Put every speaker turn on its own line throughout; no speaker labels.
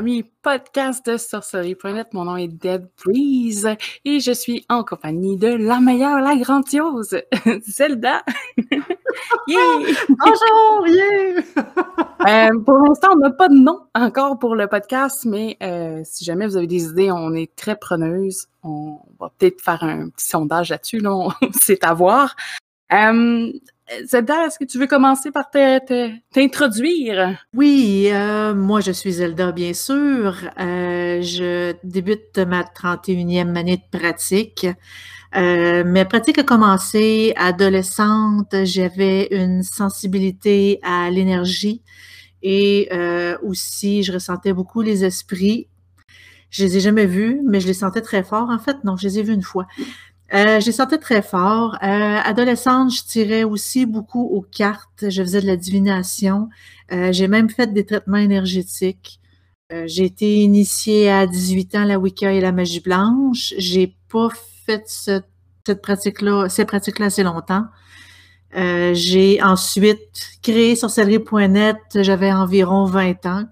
premier podcast de sorcellerie.net. Mon nom est Dead Breeze et je suis en compagnie de la meilleure, la grandiose, Zelda.
Bonjour, yeah!
Euh, pour l'instant, on n'a pas de nom encore pour le podcast, mais euh, si jamais vous avez des idées, on est très preneuse. On va peut-être faire un petit sondage là-dessus, là, c'est à voir. Euh, Zelda, est-ce que tu veux commencer par t'introduire?
Oui, euh, moi je suis Zelda, bien sûr. Euh, je débute ma 31e année de pratique. Euh, mes pratiques ont commencé adolescente. J'avais une sensibilité à l'énergie et euh, aussi je ressentais beaucoup les esprits. Je les ai jamais vus, mais je les sentais très fort. En fait, non, je les ai vus une fois. Euh, j'ai senti très fort. Euh, adolescente, je tirais aussi beaucoup aux cartes. Je faisais de la divination. Euh, j'ai même fait des traitements énergétiques. J'ai été initiée à 18 ans à la Wicca et la magie blanche. J'ai pas fait ce, cette pratique-là, ces pratiques-là assez longtemps. J'ai ensuite créé sorcellerie.net. J'avais environ 20 ans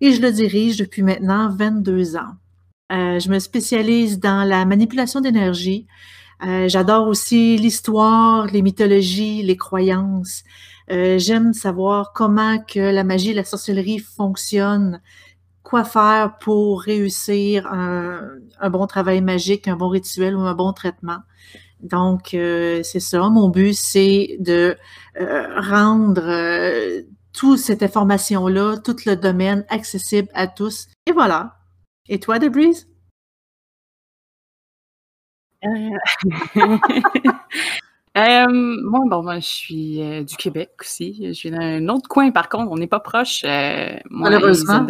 et je le dirige depuis maintenant 22 ans. Je me spécialise dans la manipulation d'énergie, euh, j'adore aussi l'histoire, les mythologies, les croyances. Euh, J'aime savoir comment que la magie et la sorcellerie fonctionnent, quoi faire pour réussir un, bon travail magique, un bon rituel ou un bon traitement. Donc, euh, c'est ça. Mon but, c'est de rendre toute cette information-là, tout le domaine accessible à tous. Et voilà. Et toi, Debrise?
Euh... euh, moi, bon, moi, je suis euh, du Québec aussi. Je suis dans un autre coin, par contre. On n'est pas proche. Euh,
Malheureusement.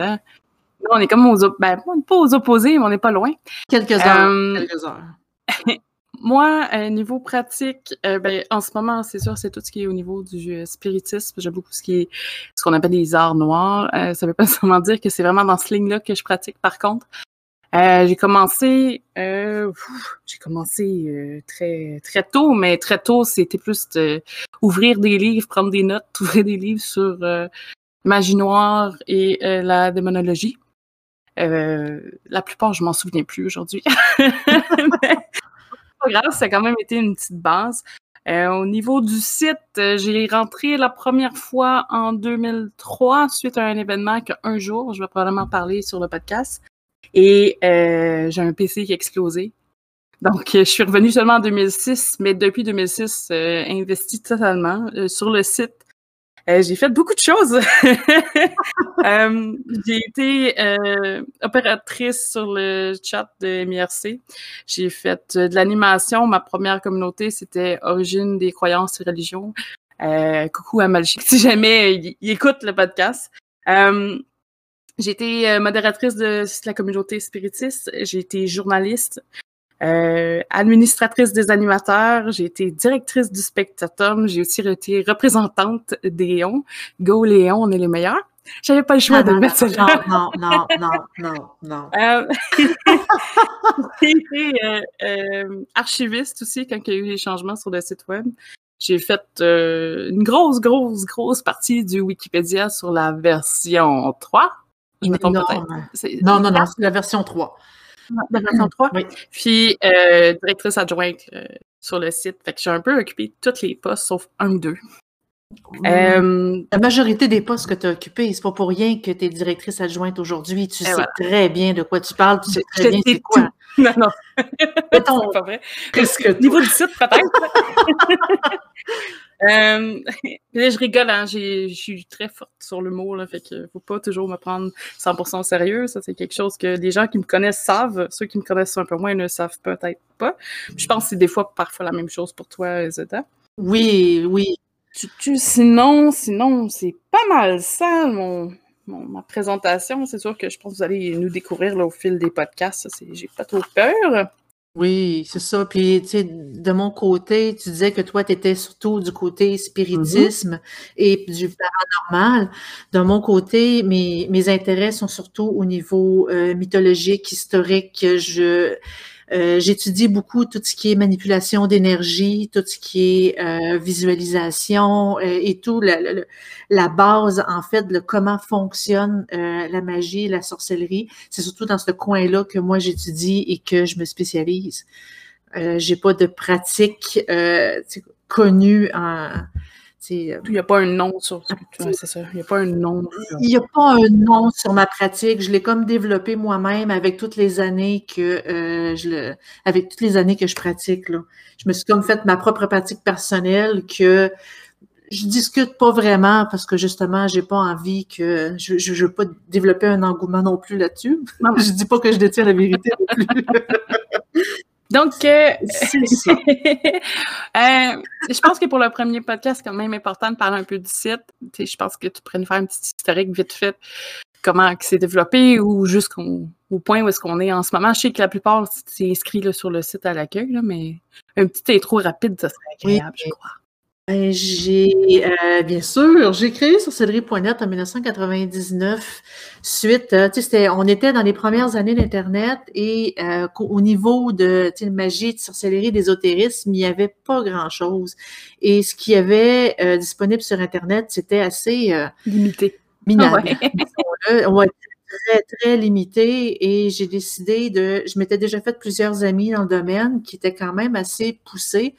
On est comme aux, ben, pas aux opposés, mais on n'est pas loin.
Quelques heures. Quelques heures.
moi, niveau pratique, ben, en ce moment, c'est sûr, c'est tout ce qui est au niveau du spiritisme. J'aime beaucoup ce qui est ce qu'on appelle les arts noirs. ça veut pas seulement dire que c'est vraiment dans ce ligne-là que je pratique, par contre. Euh, j'ai commencé, euh, j'ai commencé euh, très très tôt, mais très tôt c'était plus de ouvrir des livres, prendre des notes, ouvrir des livres sur euh, magie noire et euh, la démonologie. la plupart, je m'en souviens plus aujourd'hui. pas grave, ça a quand même été une petite base. au niveau du site, j'ai rentré la première fois en 2003 suite à un événement qu'un jour, je vais probablement parler sur le podcast. Et euh, j'ai un PC qui a explosé. Donc, je suis revenue seulement en 2006, mais depuis 2006, euh, investi totalement euh, sur le site. Euh, j'ai fait beaucoup de choses. Euh, j'ai été euh, opératrice sur le chat de MIRC. J'ai fait de l'animation. Ma première communauté, c'était Origine des croyances et religions. coucou à Malchik, si jamais il, il, écoute le podcast. J'ai été euh, modératrice de la communauté spiritiste, j'ai été journaliste, euh, administratrice des animateurs, j'ai été directrice du Spectatum, j'ai aussi été représentante des Léon. Go Léon, on est les meilleurs. J'avais pas le choix
non,
de mettre ça
là. Non, non, non, non, non.
Euh, j'ai été euh, euh, archiviste aussi quand il y a eu les changements sur le site web. J'ai fait euh, une grosse, grosse, grosse partie du Wikipédia sur la version 3. Je me trompe peut-être.
Non, non, non, c'est la version 3.
La version 3?
Oui.
Puis, euh, directrice adjointe euh, sur le site. Fait que j'ai un peu occupé tous les postes, sauf un ou deux.
Mmh. Euh, la majorité des postes que tu as occupés, c'est pas pour rien que tu es directrice adjointe aujourd'hui. Tu sais voilà. très bien de quoi tu parles, tu sais très
je
bien c'est quoi.
Non, non. c'est pas vrai.
Que
Niveau du site, peut-être. Euh, là, je rigole, hein, je suis très forte sur mot, là, fait que faut pas toujours me prendre 100% au sérieux. Ça, c'est quelque chose que les gens qui me connaissent savent. Ceux qui me connaissent un peu moins ne savent peut-être pas. Je pense que c'est des fois, parfois, la même chose pour toi, Zeta.
Oui, oui.
Sinon, sinon, c'est pas mal ça, mon, ma présentation. C'est sûr que je pense que vous allez nous découvrir là, au fil des podcasts. J'ai pas trop peur.
Oui, c'est ça. Puis, tu sais, de mon côté, tu disais que toi, tu étais surtout du côté spiritisme mm -hmm. et du paranormal. De mon côté, mes, mes intérêts sont surtout au niveau euh, mythologique, historique. Je Euh, j'étudie beaucoup tout ce qui est manipulation d'énergie, tout ce qui est euh, visualisation et tout, la, la, base, en fait, de comment fonctionne la magie, la sorcellerie. C'est surtout dans ce coin-là que moi j'étudie et que je me spécialise. J'ai pas de pratique connue en
il n'y a pas un nom sur. c'est ça. Il n'y a pas un nom.
Il n'y a pas un nom sur ma pratique. Je l'ai comme développé moi-même avec toutes les années que euh, je le. Avec toutes les années que je pratique. Là. Je me suis comme fait ma propre pratique personnelle que je discute pas vraiment parce que justement, j'ai pas envie que. Je, je, veux pas développer un engouement non plus là-dessus. je dis pas que je détiens la vérité non plus.
Donc, euh, euh, je pense que pour le premier podcast, c'est quand même important de parler un peu du site. je pense que tu pourrais nous faire un petit historique vite fait, comment c'est développé ou jusqu'au point où est-ce qu'on est en ce moment. Je sais que la plupart, c'est inscrit sur le site à l'accueil, mais un petit intro rapide, ça serait agréable, je crois.
Ben, j'ai, euh, bien sûr, j'ai créé sorcellerie.net en 1999 suite, euh, tu sais, on était dans les premières années d'Internet et euh, au niveau de, tu sais, magie, de sorcellerie, d'ésotérisme, il n'y avait pas grand-chose. Et ce qu'il y avait disponible sur Internet, c'était assez
limité.
Minable. Ouais. très, très limité et j'ai décidé de, je m'étais déjà fait plusieurs amis dans le domaine qui étaient quand même assez poussés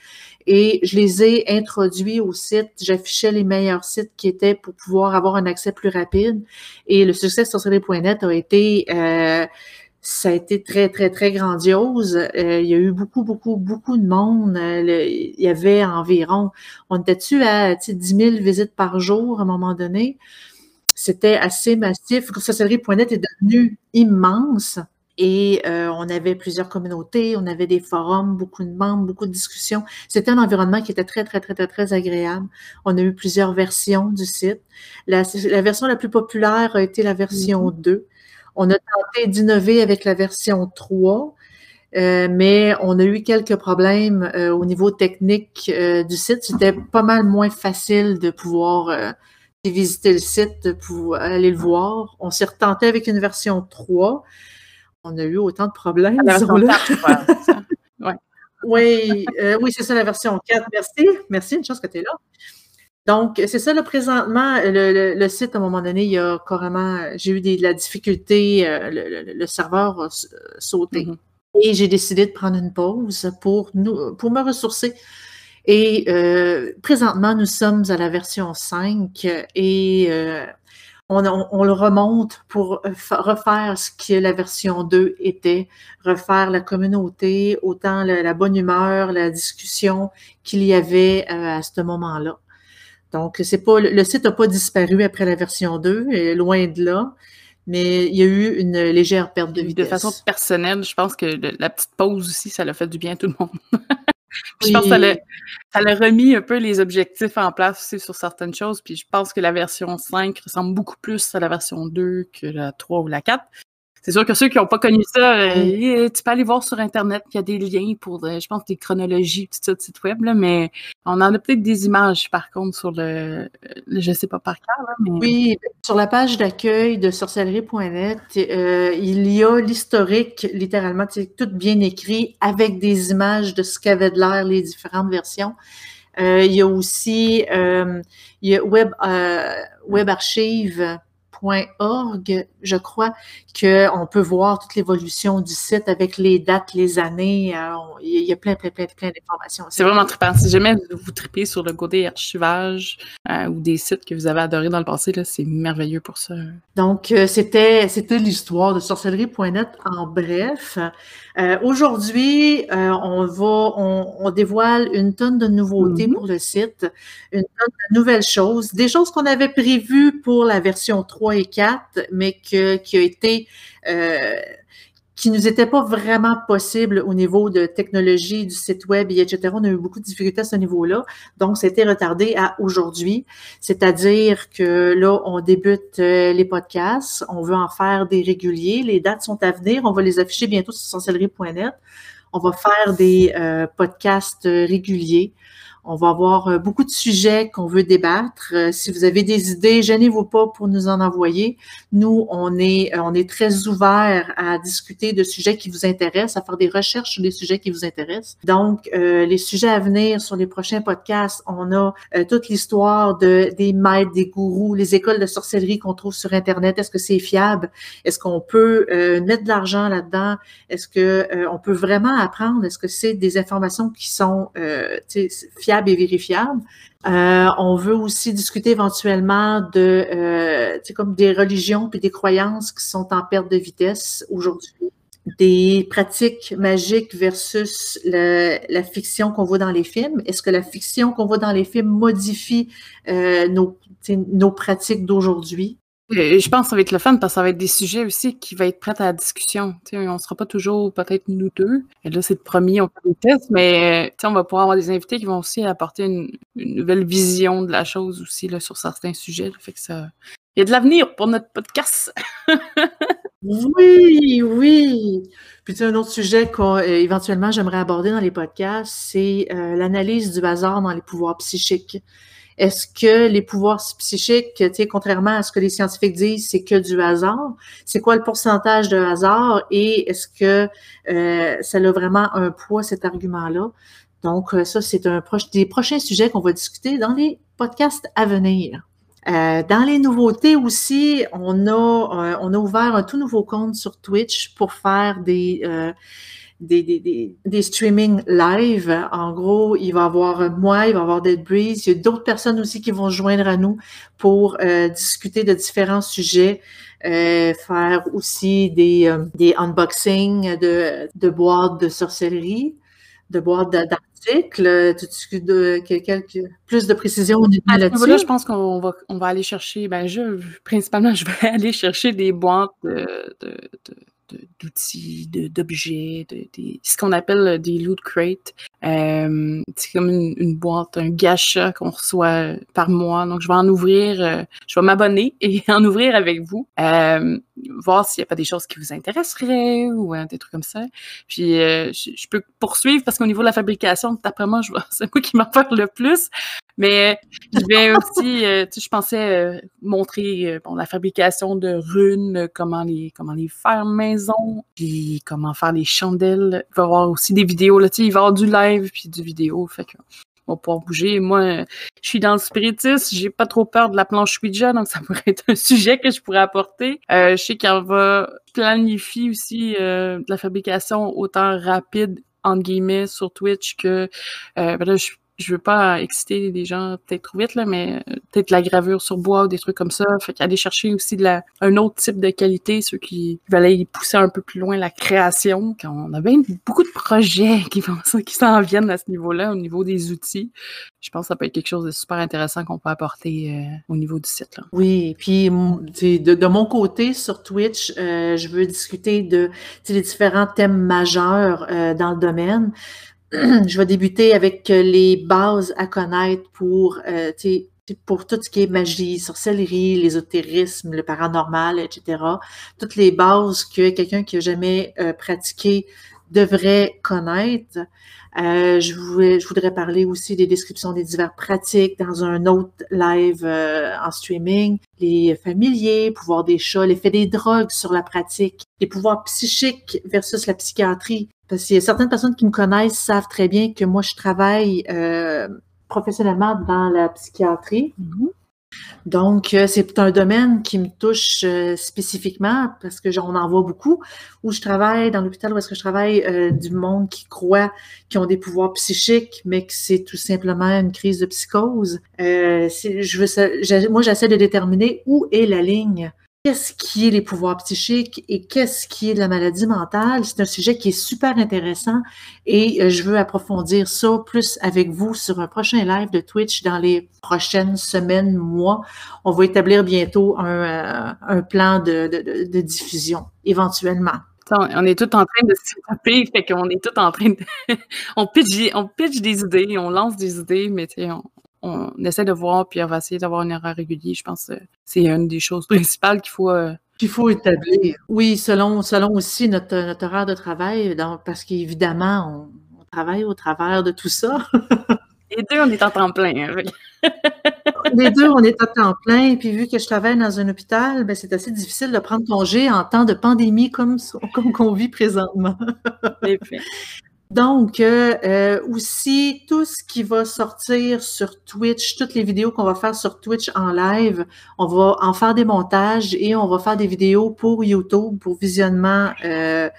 et je les ai introduits au site. J'affichais les meilleurs sites qui étaient pour pouvoir avoir un accès plus rapide. Et le succès de sorcellerie.net a été euh, ça a été très, très, très grandiose. Euh, il y a eu beaucoup, beaucoup, beaucoup de monde. Il y avait environ, on était-tu à 10 000 visites par jour à un moment donné? C'était assez massif. Sorcellerie.net est devenu immense. Et euh, on avait plusieurs communautés, on avait des forums, beaucoup de membres, beaucoup de discussions. C'était un environnement qui était très, très, très, très, très agréable. On a eu plusieurs versions du site. La, version la plus populaire a été la version 2. Mm-hmm. On a tenté d'innover avec la version 3. Euh, mais on a eu quelques problèmes euh, au niveau technique du site. C'était pas mal moins facile de pouvoir visiter le site, pour aller le voir. On s'est retenté avec une version 3 on a eu autant de problèmes. Oui, euh, oui c'est ça la version 4. Merci. Merci, une chance que tu es là. Donc, c'est ça, le présentement, le, site, à un moment donné, il y a carrément, j'ai eu de la difficulté, euh, le, serveur a sauté. Mm-hmm. Et j'ai décidé de prendre une pause pour, nous, pour me ressourcer. Et euh, présentement, nous sommes à la version 5 et on, le remonte pour euh, refaire ce que la version 2 était, refaire la communauté, autant la, bonne humeur, la discussion qu'il y avait euh, à ce moment-là. Donc, c'est pas le site n'a pas disparu après la version 2, loin de là, mais il y a eu une légère perte de vitesse.
De façon personnelle, je pense que la petite pause aussi, ça l'a fait du bien à tout le monde. je pense que ça l'a remis un peu les objectifs en place aussi sur certaines choses. Puis je pense que la version 5 ressemble beaucoup plus à la version 2 que la 3 ou la 4. C'est sûr que ceux qui n'ont pas connu ça, euh, tu peux aller voir sur Internet, il y a des liens pour, euh, je pense, des chronologies, tout ça, de site web, là, mais on en a peut-être des images, par contre, sur le, je ne sais pas par cœur. mais...
Oui, sur la page d'accueil de sorcellerie.net, euh, il y a l'historique, littéralement, c'est tout bien écrit, avec des images de ce qu'avaient de l'air les différentes versions. il y a aussi il y a Web, Web Archive je crois, qu'on peut voir toute l'évolution du site avec les dates, les années. Euh, il y a plein, plein, plein, plein d'informations.
C'est vraiment trippant. Si jamais vous tripez sur le côté archivage euh, ou des sites que vous avez adorés dans le passé, c'est merveilleux pour ça.
Donc, euh, c'était, c'était l'histoire de sorcellerie.net en bref. aujourd'hui, on va, on, dévoile une tonne de nouveautés mm-hmm. pour le site, une tonne de nouvelles choses, des choses qu'on avait prévues pour la version 3 et 4, mais que, qui a été euh, qui nous était pas vraiment possible au niveau de technologie du site web, et etc. On a eu beaucoup de difficultés à ce niveau-là. Donc, c'était retardé à aujourd'hui. C'est-à-dire que là, on débute euh, les podcasts. On veut en faire des réguliers. Les dates sont à venir. On va les afficher bientôt sur sorcellerie.net. On va faire des euh, podcasts réguliers. On va avoir euh, beaucoup de sujets qu'on veut débattre. Euh, si vous avez des idées, gênez-vous pas pour nous en envoyer. Nous, on est, on est très ouverts à discuter de sujets qui vous intéressent, à faire des recherches sur les sujets qui vous intéressent. Donc, les sujets à venir sur les prochains podcasts, on a toute l'histoire de, des maîtres, des gourous, les écoles de sorcellerie qu'on trouve sur Internet. Est-ce que c'est fiable? Est-ce qu'on peut mettre de l'argent là-dedans? Est-ce que on peut vraiment apprendre? Est-ce que c'est des informations qui sont fiables? Et vérifiables. Euh, on veut aussi discuter éventuellement de euh, comme des religions puis des croyances qui sont en perte de vitesse aujourd'hui. Des pratiques magiques versus la fiction qu'on voit dans les films. Est-ce que la fiction qu'on voit dans les films modifie euh, nos, nos pratiques d'aujourd'hui?
Je pense que ça va être le fun parce que ça va être des sujets aussi qui vont être prêts à la discussion. On on sera pas toujours peut-être nous deux. Et là, c'est le premier, on fait des tests, mais on va pouvoir avoir des invités qui vont aussi apporter une, nouvelle vision de la chose aussi là, sur certains sujets. Il y a de l'avenir pour notre podcast.
oui, oui. Puis un autre sujet qu'éventuellement j'aimerais aborder dans les podcasts, c'est euh, l'analyse du hasard dans les pouvoirs psychiques. Est-ce que les pouvoirs psychiques, tu sais, contrairement à ce que les scientifiques disent, c'est que du hasard? C'est quoi le pourcentage de hasard? Et est-ce que euh, ça a vraiment un poids, cet argument-là? Donc, euh, ça, c'est un proche, des prochains sujets qu'on va discuter dans les podcasts à venir. Euh, dans les nouveautés aussi, on a, on a ouvert un tout nouveau compte sur Twitch pour faire des, des, des, des, streamings live. En gros, il va y avoir moi, il va y avoir Dead Breeze. Il y a d'autres personnes aussi qui vont joindre à nous pour euh, discuter de différents sujets. Euh, faire aussi des, euh, des unboxings de, de boîtes de sorcellerie, de boîtes d'articles. De, quelques, plus de précision
là-dessus? je pense qu'on va, on va aller chercher, ben je, principalement, je vais aller chercher des boîtes de, de d'outils, d'objets, de, ce qu'on appelle des loot crates. Euh, c'est comme une, boîte, un gacha qu'on reçoit par mois. Donc, je vais en ouvrir, euh, je vais m'abonner et en ouvrir avec vous, euh, voir s'il n'y a pas des choses qui vous intéresseraient ou des trucs comme ça. Puis, je, peux poursuivre parce qu'au niveau de la fabrication, d'après moi, c'est moi qui m'en parle le plus. Mais je vais aussi, tu sais, je pensais montrer bon, la fabrication de runes, comment les, comment les faire maison, puis comment faire les chandelles. Il va y avoir aussi des vidéos, là, tu sais, il va y avoir du live puis du vidéo. Fait que on va pouvoir bouger. Moi, je suis dans le spiritisme, j'ai pas trop peur de la planche Ouija, donc ça pourrait être un sujet que je pourrais apporter. Euh, je sais qu'elle va planifier aussi euh, de la fabrication autant rapide entre guillemets sur Twitch que euh, ben là, je je veux pas exciter des gens peut-être trop vite, là, mais euh, peut-être la gravure sur bois ou des trucs comme ça. Fait qu'aller chercher aussi de la, un autre type de qualité, ceux qui veulent aller pousser un peu plus loin la création. On a bien beaucoup de projets qui qui s'en viennent à ce niveau-là, au niveau des outils. Je pense que ça peut être quelque chose de super intéressant qu'on peut apporter euh, au niveau du site. Là.
Oui, puis de, de, mon côté sur Twitch, euh, je veux discuter de les différents thèmes majeurs dans le domaine. je vais débuter avec euh, les bases à connaître pour, euh, pour tout ce qui est magie, sorcellerie, l'ésotérisme, le paranormal, etc. Toutes les bases que quelqu'un qui a jamais euh, pratiqué devrait connaître. Euh, je, je, voudrais parler aussi des descriptions des divers pratiques dans un autre live en streaming, les familiers, pouvoir des chats, l'effet des drogues sur la pratique, les pouvoirs psychiques versus la psychiatrie, parce qu'il y a certaines personnes qui me connaissent savent très bien que moi, je travaille euh, professionnellement dans la psychiatrie. Mm-hmm. Donc, euh, c'est un domaine qui me touche euh, spécifiquement parce que j'en en vois beaucoup. Où je travaille dans l'hôpital où est-ce que je travaille du monde qui croit qu'ils ont des pouvoirs psychiques, mais que c'est tout simplement une crise de psychose. je veux, moi, j'essaie de déterminer où est la ligne qu'est-ce qui est les pouvoirs psychiques et qu'est-ce qui est la maladie mentale? C'est un sujet qui est super intéressant et euh, je veux approfondir ça plus avec vous sur un prochain live de Twitch dans les prochaines semaines, mois. On va établir bientôt un, euh, plan de, diffusion éventuellement.
On est tout en train de se taper, fait qu'on est tout en train de. on, pitch, on pitch des idées, on lance des idées, mais on, on essaie de voir, puis on va essayer d'avoir un erreur régulier. Je pense que c'est une des choses principales qu'il faut.
Euh, qu'il faut établir. Oui, selon, selon aussi notre, notre horaire de travail, parce qu'évidemment, on, travaille au travers de tout ça.
Les deux, on est en temps plein. Hein,
les deux, on est à temps plein. Puis vu que je travaille dans un hôpital, ben, c'est assez difficile de prendre congé en temps de pandémie comme, comme qu'on vit présentement. Donc, euh, euh, aussi, tout ce qui va sortir sur Twitch, toutes les vidéos qu'on va faire sur Twitch en live, on va en faire des montages et on va faire des vidéos pour YouTube, pour visionnement euh,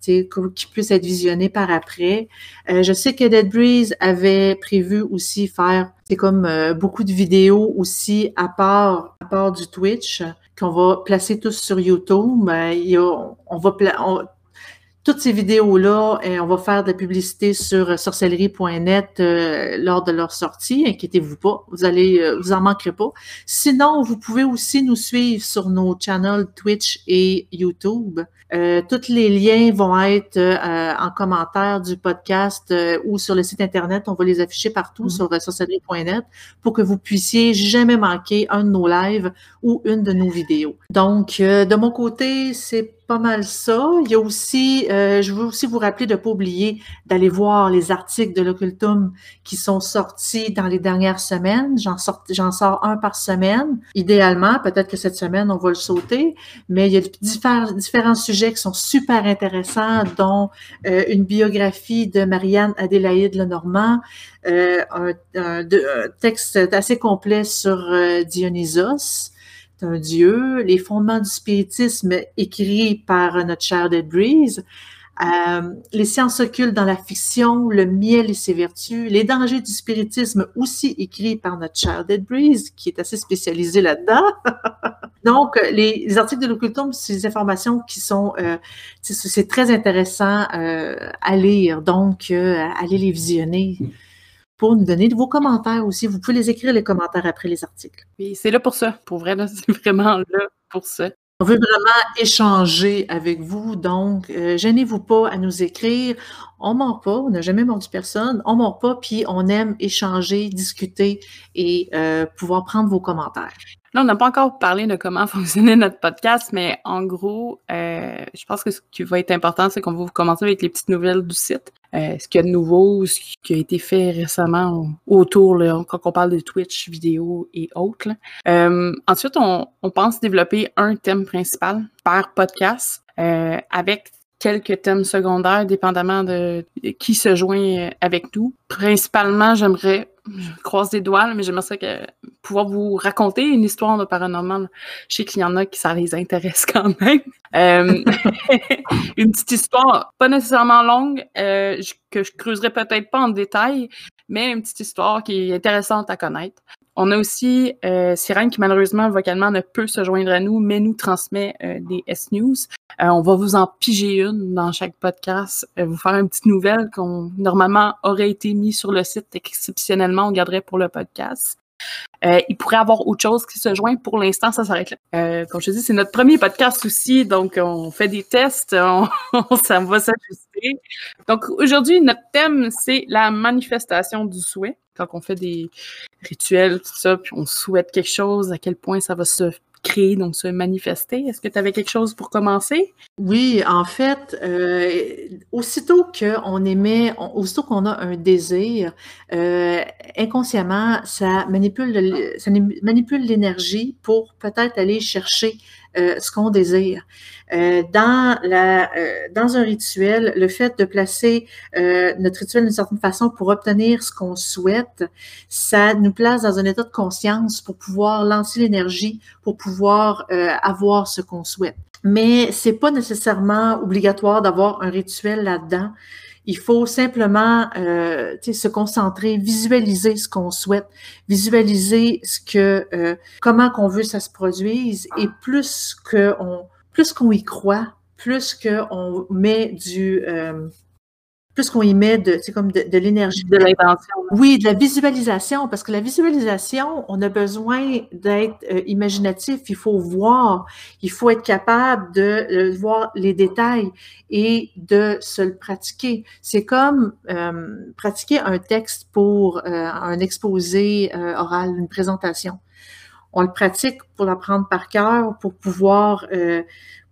qui puisse être visionné par après. Euh, je sais que Dead Breeze avait prévu aussi faire, c'est comme beaucoup de vidéos aussi à part, à part du Twitch qu'on va placer tous sur YouTube. A, on va toutes ces vidéos-là, on va faire de la publicité sur sorcellerie.net lors de leur sortie. Inquiétez-vous pas, vous allez, vous en manquerez pas. Sinon, vous pouvez aussi nous suivre sur nos channels Twitch et YouTube. Euh, tous les liens vont être euh, en commentaire du podcast euh, ou sur le site Internet. On va les afficher partout mm-hmm. sur sorcellerie.net pour que vous puissiez jamais manquer un de nos lives ou une de nos vidéos. Donc, de mon côté, c'est pas mal ça. Il y a aussi, euh, je veux aussi vous rappeler de ne pas oublier d'aller voir les articles de l'occultum qui sont sortis dans les dernières semaines. J'en sors, j'en sors un par semaine. Idéalement, peut-être que cette semaine, on va le sauter, mais il y a différents, différents sujets qui sont super intéressants, dont euh, une biographie de Marianne Adélaïde Lenormand, euh, un, texte assez complet sur euh, Dionysos, un dieu, les fondements du spiritisme écrits par notre cher Dead Breeze, euh, les sciences occultes dans la fiction, le miel et ses vertus, les dangers du spiritisme aussi écrits par notre cher Dead Breeze, qui est assez spécialisé là-dedans. Donc, les, articles de l'occultum, c'est des informations qui sont, euh, c'est très intéressant euh, à lire. Donc, allez les visionner pour nous donner de vos commentaires aussi. Vous pouvez les écrire, les commentaires après les articles.
Oui, c'est là pour ça. Pour vrai, c'est vraiment là pour ça.
On veut vraiment échanger avec vous, donc euh, gênez-vous pas à nous écrire. On ment pas, on n'a jamais mordu personne, on ment pas, puis on aime échanger, discuter et euh, pouvoir prendre vos commentaires.
Là, on n'a pas encore parlé de comment fonctionnait notre podcast, mais en gros, euh, je pense que ce qui va être important, c'est qu'on va vous commencer avec les petites nouvelles du site. Euh, ce qu'il y a de nouveau, ce qui a été fait récemment autour, là, quand on parle de Twitch, vidéo et autres. Euh, ensuite, on, on, pense développer un thème principal par podcast euh, avec quelques thèmes secondaires, dépendamment de qui se joint avec nous. Principalement, j'aimerais je croise des doigts, mais j'aimerais pouvoir vous raconter une histoire de paranormal. Je sais qu'il y en a qui ça les intéresse quand même. Euh, une petite histoire, pas nécessairement longue, euh, que je creuserai peut-être pas en détail, mais une petite histoire qui est intéressante à connaître. On a aussi euh, Sirène qui malheureusement vocalement ne peut se joindre à nous, mais nous transmet euh, des S-News. Euh, on va vous en piger une dans chaque podcast, euh, vous faire une petite nouvelle qu'on normalement aurait été mis sur le site exceptionnellement, on garderait pour le podcast. Euh, il pourrait avoir autre chose qui se joint. Pour l'instant, ça s'arrête là. Comme je te dis, c'est notre premier podcast aussi, donc on fait des tests, on, ça va s'ajuster. Donc aujourd'hui, notre thème, c'est la manifestation du souhait. Quand on fait des rituels, tout ça, puis on souhaite quelque chose, à quel point ça va se créer, donc se manifester? Est-ce que tu avais quelque chose pour commencer?
Oui, en fait, euh, aussitôt qu'on émet, aussitôt qu'on a un désir, euh, inconsciemment, ça manipule, ça manipule l'énergie pour peut-être aller chercher ce qu'on désire. Euh, dans, la, euh, dans un rituel, le fait de placer notre rituel d'une certaine façon pour obtenir ce qu'on souhaite, ça nous place dans un état de conscience pour pouvoir lancer l'énergie, pour pouvoir avoir ce qu'on souhaite. Mais c'est pas nécessairement obligatoire d'avoir un rituel là-dedans. Il faut simplement euh, se concentrer, visualiser ce qu'on souhaite, visualiser ce que, euh, comment qu'on veut que ça se produise, et plus qu'on, plus qu'on y croit, plus qu'on met du, euh, plus qu'on y met de, c'est comme de, de l'énergie.
De l'intention.
Oui, de la visualisation, parce que la visualisation, on a besoin d'être euh, imaginatif, il faut voir, il faut être capable de euh, voir les détails et de se le pratiquer. C'est comme euh, pratiquer un texte pour un exposé oral, une présentation. On le pratique pour l'apprendre par cœur, pour pouvoir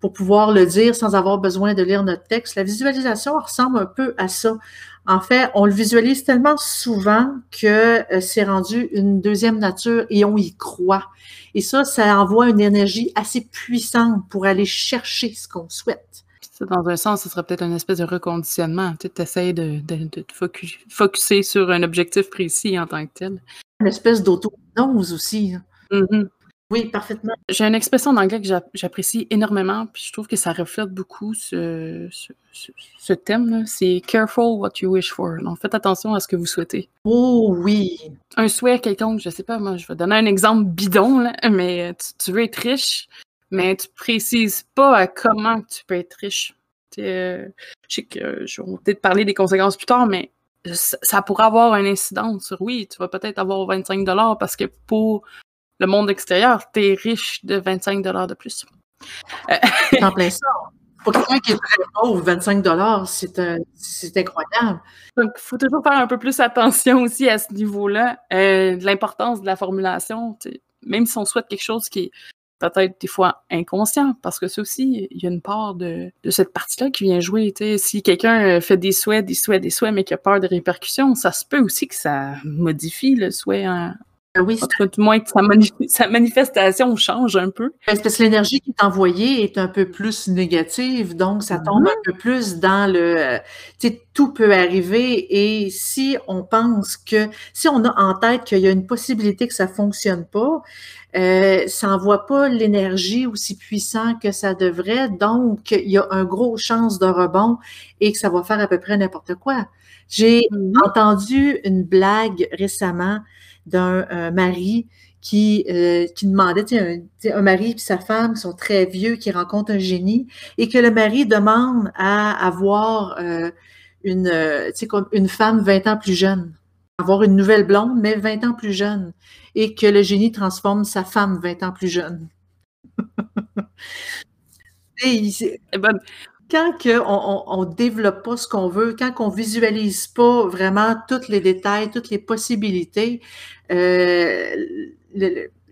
pour pouvoir le dire sans avoir besoin de lire notre texte. La visualisation ressemble un peu à ça. En fait, on le visualise tellement souvent que euh, c'est rendu une deuxième nature et on y croit. Et ça, ça envoie une énergie assez puissante pour aller chercher ce qu'on souhaite.
Dans un sens, ce serait peut-être une espèce de reconditionnement. Tu essaies de, de, de te focuser sur un objectif précis en tant que tel.
Une espèce d'auto-hypnose aussi.
Mm-hmm.
Oui, parfaitement.
J'ai une expression en anglais que j'apprécie énormément, puis je trouve que ça reflète beaucoup ce, ce, thème. C'est careful what you wish for. Donc, faites attention à ce que vous souhaitez.
Oh oui.
Un souhait quelconque, je sais pas, moi, je vais donner un exemple bidon, là, mais tu, veux être riche, mais tu précises pas comment tu peux être riche. Euh, je sais que je vais peut-être parler des conséquences plus tard, mais ça, ça pourrait avoir un incident sur oui, tu vas peut-être avoir 25 parce que pour le monde extérieur, tu es riche de 25 de plus.
C'est en plein ça. Pour quelqu'un qui est très pauvre, 25 c'est incroyable.
Donc, il faut toujours faire un peu plus attention aussi à ce niveau-là, euh, de l'importance de la formulation. Même si on souhaite quelque chose qui est peut-être des fois inconscient, parce que ça aussi, il y a une part de, cette partie-là qui vient jouer. Si quelqu'un fait des souhaits, des souhaits, des souhaits, mais qui a peur des répercussions, ça se peut aussi que ça modifie le souhait en,
oui,
en tout moins que sa, manifestation change un peu.
Parce que l'énergie qui est envoyée est un peu plus négative, donc ça tombe un mm-hmm. peu plus dans le... Tu sais, tout peut arriver et si on pense que... Si on a en tête qu'il y a une possibilité que ça fonctionne pas, euh, ça n'envoie pas l'énergie aussi puissante que ça devrait, donc il y a un gros chance de rebond et que ça va faire à peu près n'importe quoi. J'ai mm-hmm. entendu une blague récemment d'un euh, mari qui, euh, qui demandait, un, un mari et sa femme sont très vieux, qui rencontrent un génie, et que le mari demande à avoir euh, une, comme une femme 20 ans plus jeune, avoir une nouvelle blonde, mais 20 ans plus jeune, et que le génie transforme sa femme 20 ans plus jeune. et il, quand on, ne développe pas ce qu'on veut, quand on visualise pas vraiment tous les détails, toutes les possibilités, euh,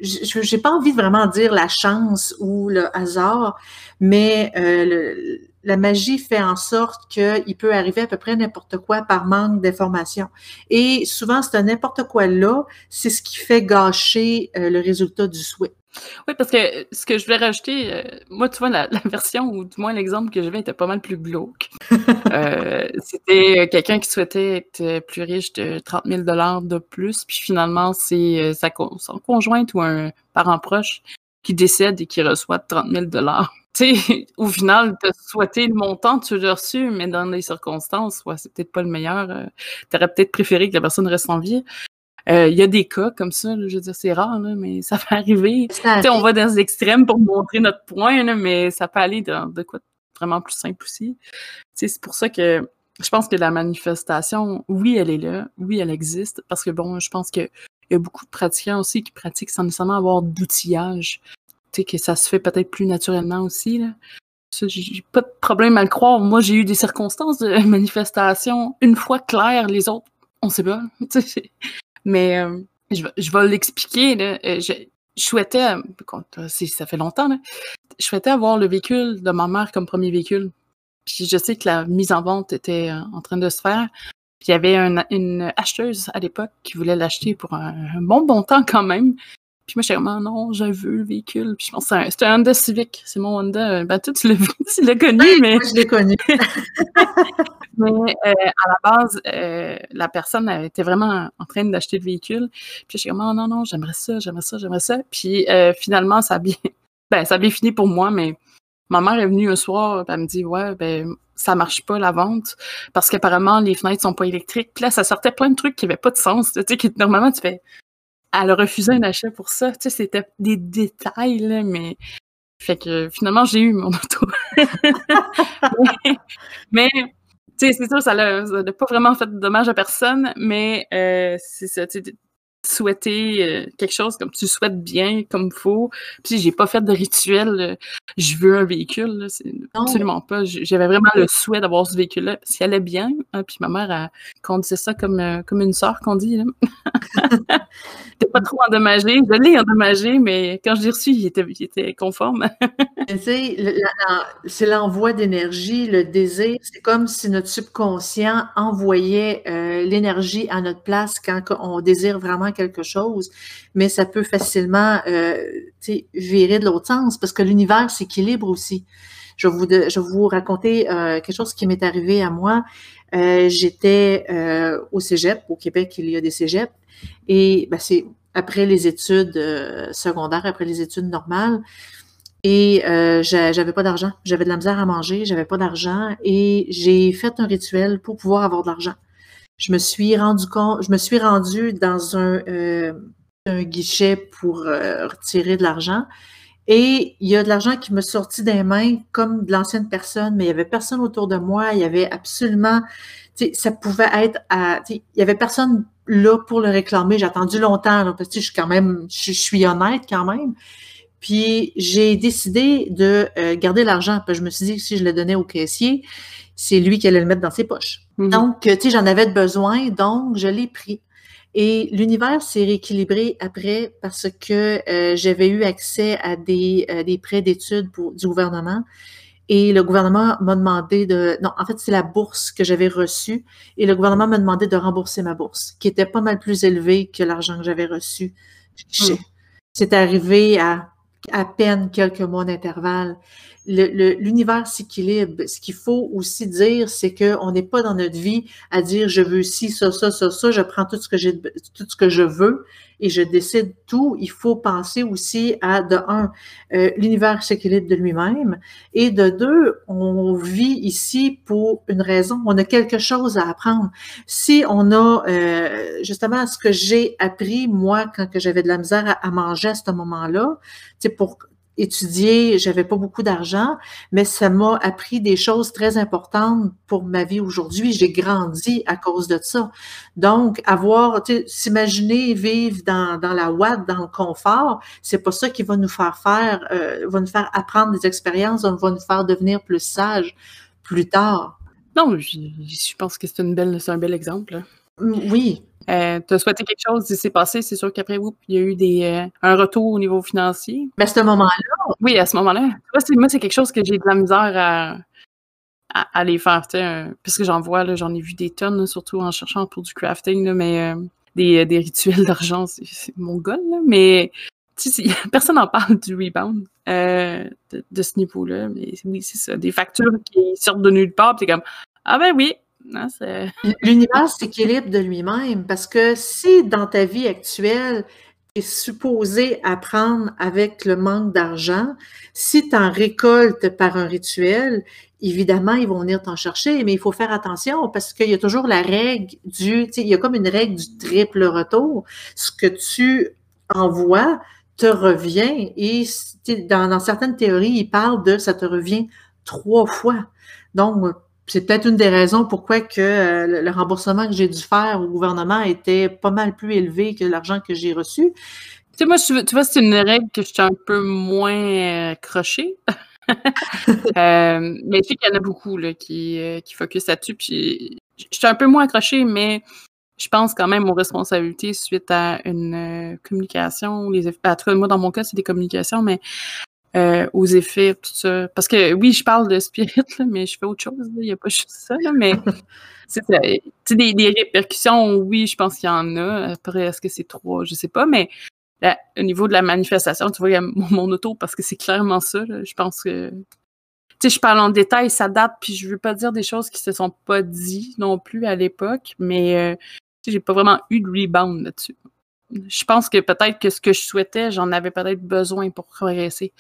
je n'ai pas envie de vraiment dire la chance ou le hasard, mais euh, la magie fait en sorte qu'il peut arriver à peu près n'importe quoi par manque d'information. Et souvent, c'est n'importe quoi là, c'est ce qui fait gâcher euh, le résultat du souhait.
Oui, parce que ce que je voulais rajouter, euh, moi, tu vois, la, version, ou du moins l'exemple que j'avais était pas mal plus glauque. Euh, c'était quelqu'un qui souhaitait être plus riche de 30 000 de plus, puis finalement, c'est euh, sa son conjointe ou un parent proche qui décède et qui reçoit 30 000 Tu sais, au final, tu as souhaité le montant, tu l'as reçu, mais dans les circonstances, ouais, c'est peut-être pas le meilleur. tu aurais peut-être préféré que la personne reste en vie. Euh, il y a des cas comme ça, je veux dire, c'est rare, mais ça peut arriver. on va dans les extrêmes pour montrer notre point, mais ça peut aller dans de quoi vraiment plus simple aussi. C'est pour ça que je pense que la manifestation, oui, elle est là, oui, elle existe, parce que bon, je pense qu'il y a beaucoup de pratiquants aussi qui pratiquent sans nécessairement avoir d'outillage. Tu sais, que ça se fait peut-être plus naturellement aussi, là. J'ai pas de problème à le croire. Moi, j'ai eu des circonstances de manifestation une fois claires, les autres, on sait pas. Mais euh, je, je, vais l'expliquer. Euh, je, je, souhaitais, euh, ça fait longtemps, là, je souhaitais avoir le véhicule de ma mère comme premier véhicule. Puis je sais que la mise en vente était en train de se faire. Il y avait une acheteuse à l'époque qui voulait l'acheter pour un, bon bon temps quand même. Puis moi, j'étais comme, ah non, j'ai vu le véhicule. Puis je pense que c'était un, Honda Civic. C'est mon Honda. Ben, toi, tu l'as tu l'as connu, mais.
je l'ai connu.
mais euh, à la base, euh, la personne était vraiment en train d'acheter le véhicule. Puis j'étais comme, oh, non, non, j'aimerais ça, j'aimerais ça, j'aimerais ça. Puis euh, finalement, ça a bien, ben, ça a bien fini pour moi, mais ma mère est venue un soir, elle me dit, ouais, ben, ça marche pas la vente parce qu'apparemment les fenêtres sont pas électriques. Puis là, ça sortait plein de trucs qui avaient pas de sens. Tu sais, normalement tu fais, elle a refusé un achat pour ça. Tu sais, c'était des détails, là, mais. Fait que finalement, j'ai eu mon auto. mais, tu sais, c'est sûr, ça n'a pas vraiment fait de dommage à personne, mais euh, c'est ça. Tu souhaiter euh, quelque chose comme tu souhaites bien, comme il faut. Puis j'ai pas fait de rituel, euh, je veux un véhicule, c'est absolument pas. J'avais vraiment le souhait d'avoir ce véhicule-là. Si elle allait bien, hein, puis ma mère a conduisait ça comme, euh, comme une sœur qu'on dit. T'es pas trop endommagé. Je l'ai endommagé, mais quand je l'ai reçu, il était, il était conforme.
tu sais, c'est l'envoi d'énergie, le désir. C'est comme si notre subconscient envoyait l'énergie à notre place quand on désire vraiment quelque chose, mais ça peut facilement euh, virer de l'autre sens parce que l'univers s'équilibre aussi. Je vais vous, raconter euh, quelque chose qui m'est arrivé à moi. Euh, j'étais au cégep, au Québec, il y a des cégeps, et ben, c'est après les études secondaires, après les études normales. Et j'avais pas d'argent. J'avais de la misère à manger, j'avais pas d'argent et j'ai fait un rituel pour pouvoir avoir de l'argent je me suis rendu compte, je me suis rendue dans un, euh, un guichet pour euh, retirer de l'argent. Et il y a de l'argent qui me sortit des mains comme de l'ancienne personne, mais il y avait personne autour de moi. Il y avait absolument, ça pouvait être à, il y avait personne là pour le réclamer. J'ai attendu longtemps, parce que je suis quand même, je, suis honnête quand même. Puis j'ai décidé de euh, garder l'argent. Je me suis dit que si je le donnais au caissier, c'est lui qui allait le mettre dans ses poches. Mhm. Donc, tu sais, j'en avais besoin, donc je l'ai pris. Et l'univers s'est rééquilibré après parce que euh, j'avais eu accès à des, euh, des prêts d'études du gouvernement. Et le gouvernement m'a demandé de... Non, en fait, c'est la bourse que j'avais reçue. Et le gouvernement m'a demandé de rembourser ma bourse, qui était pas mal plus élevée que l'argent que j'avais reçu. Hmm. C'est arrivé à à peine quelques mois d'intervalle l'univers s'équilibre. Ce qu'il faut aussi dire, c'est qu'on n'est pas dans notre vie à dire je veux ci, ça, ça, ça, ça, je prends tout ce que j'ai, tout ce que je veux et je décide tout. Il faut penser aussi à, de un, euh, l'univers s'équilibre de lui-même et de deux, on vit ici pour une raison. On a quelque chose à apprendre. Si on a euh, justement ce que j'ai appris moi quand que j'avais de la misère à, à manger à ce moment-là, c'est pour étudier, j'avais pas beaucoup d'argent, mais ça m'a appris des choses très importantes pour ma vie aujourd'hui. J'ai grandi à cause de ça. Donc, avoir, s'imaginer vivre dans, dans la ouate, dans le confort, c'est pas ça qui va nous faire faire, euh, va nous faire apprendre des expériences, va nous faire devenir plus sages plus tard.
Non, je, je pense que c'est une belle, c'est un bel exemple.
Oui,
euh, tu as souhaité quelque chose, il s'est passé, c'est sûr qu'après, il y a eu des, euh, un retour au niveau financier.
Mais à ce moment-là?
Oui, à ce moment-là. Moi, c'est quelque chose que j'ai de la misère à, à, à les faire, puisque j'en vois, j'en ai vu des tonnes, surtout en cherchant pour du crafting, mais euh, des, des, rituels d'argent, c'est mon goal, mais personne n'en parle du rebound de, de, ce niveau-là, mais oui, c'est ça. Des factures qui sortent de nulle part, c'est comme, ah ben oui,
L'univers s'équilibre de lui-même parce que si dans ta vie actuelle, tu es supposé apprendre avec le manque d'argent, si tu en récoltes par un rituel, évidemment, ils vont venir t'en chercher, mais il faut faire attention parce qu'il y a toujours la règle du, il y a comme une règle du triple retour. Ce que tu envoies te revient et dans, dans certaines théories, ils parlent de ça te revient trois fois. Donc, c'est peut-être une des raisons pourquoi que euh, le remboursement que j'ai dû faire au gouvernement était pas mal plus élevé que l'argent que j'ai reçu.
Tu moi, tu vois, c'est une règle que je suis un peu moins euh, crochée. Euh, mais je sais qu'il y en a beaucoup là, qui, qui focus là-dessus. Puis je suis un peu moins accrochée, mais je pense quand même aux responsabilités suite à une communication. Les en tout cas, moi, dans mon cas, c'est des communications, mais euh, aux effets, tout ça. Parce que oui, je parle de spirit, mais je fais autre chose. Il n'y a pas juste ça. Là, mais c'est des, des répercussions, oui, je pense qu'il y en a. Après, est-ce que c'est trois? Je sais pas, mais au niveau de la manifestation, tu vois, il y a mon, auto parce que c'est clairement ça. je pense que. Tu sais, je parle en détail, ça date, puis je veux pas dire des choses qui se sont pas dites non plus à l'époque, mais euh, j'ai pas vraiment eu de rebound là-dessus je pense que peut-être que ce que je souhaitais, j'en avais peut-être besoin pour progresser.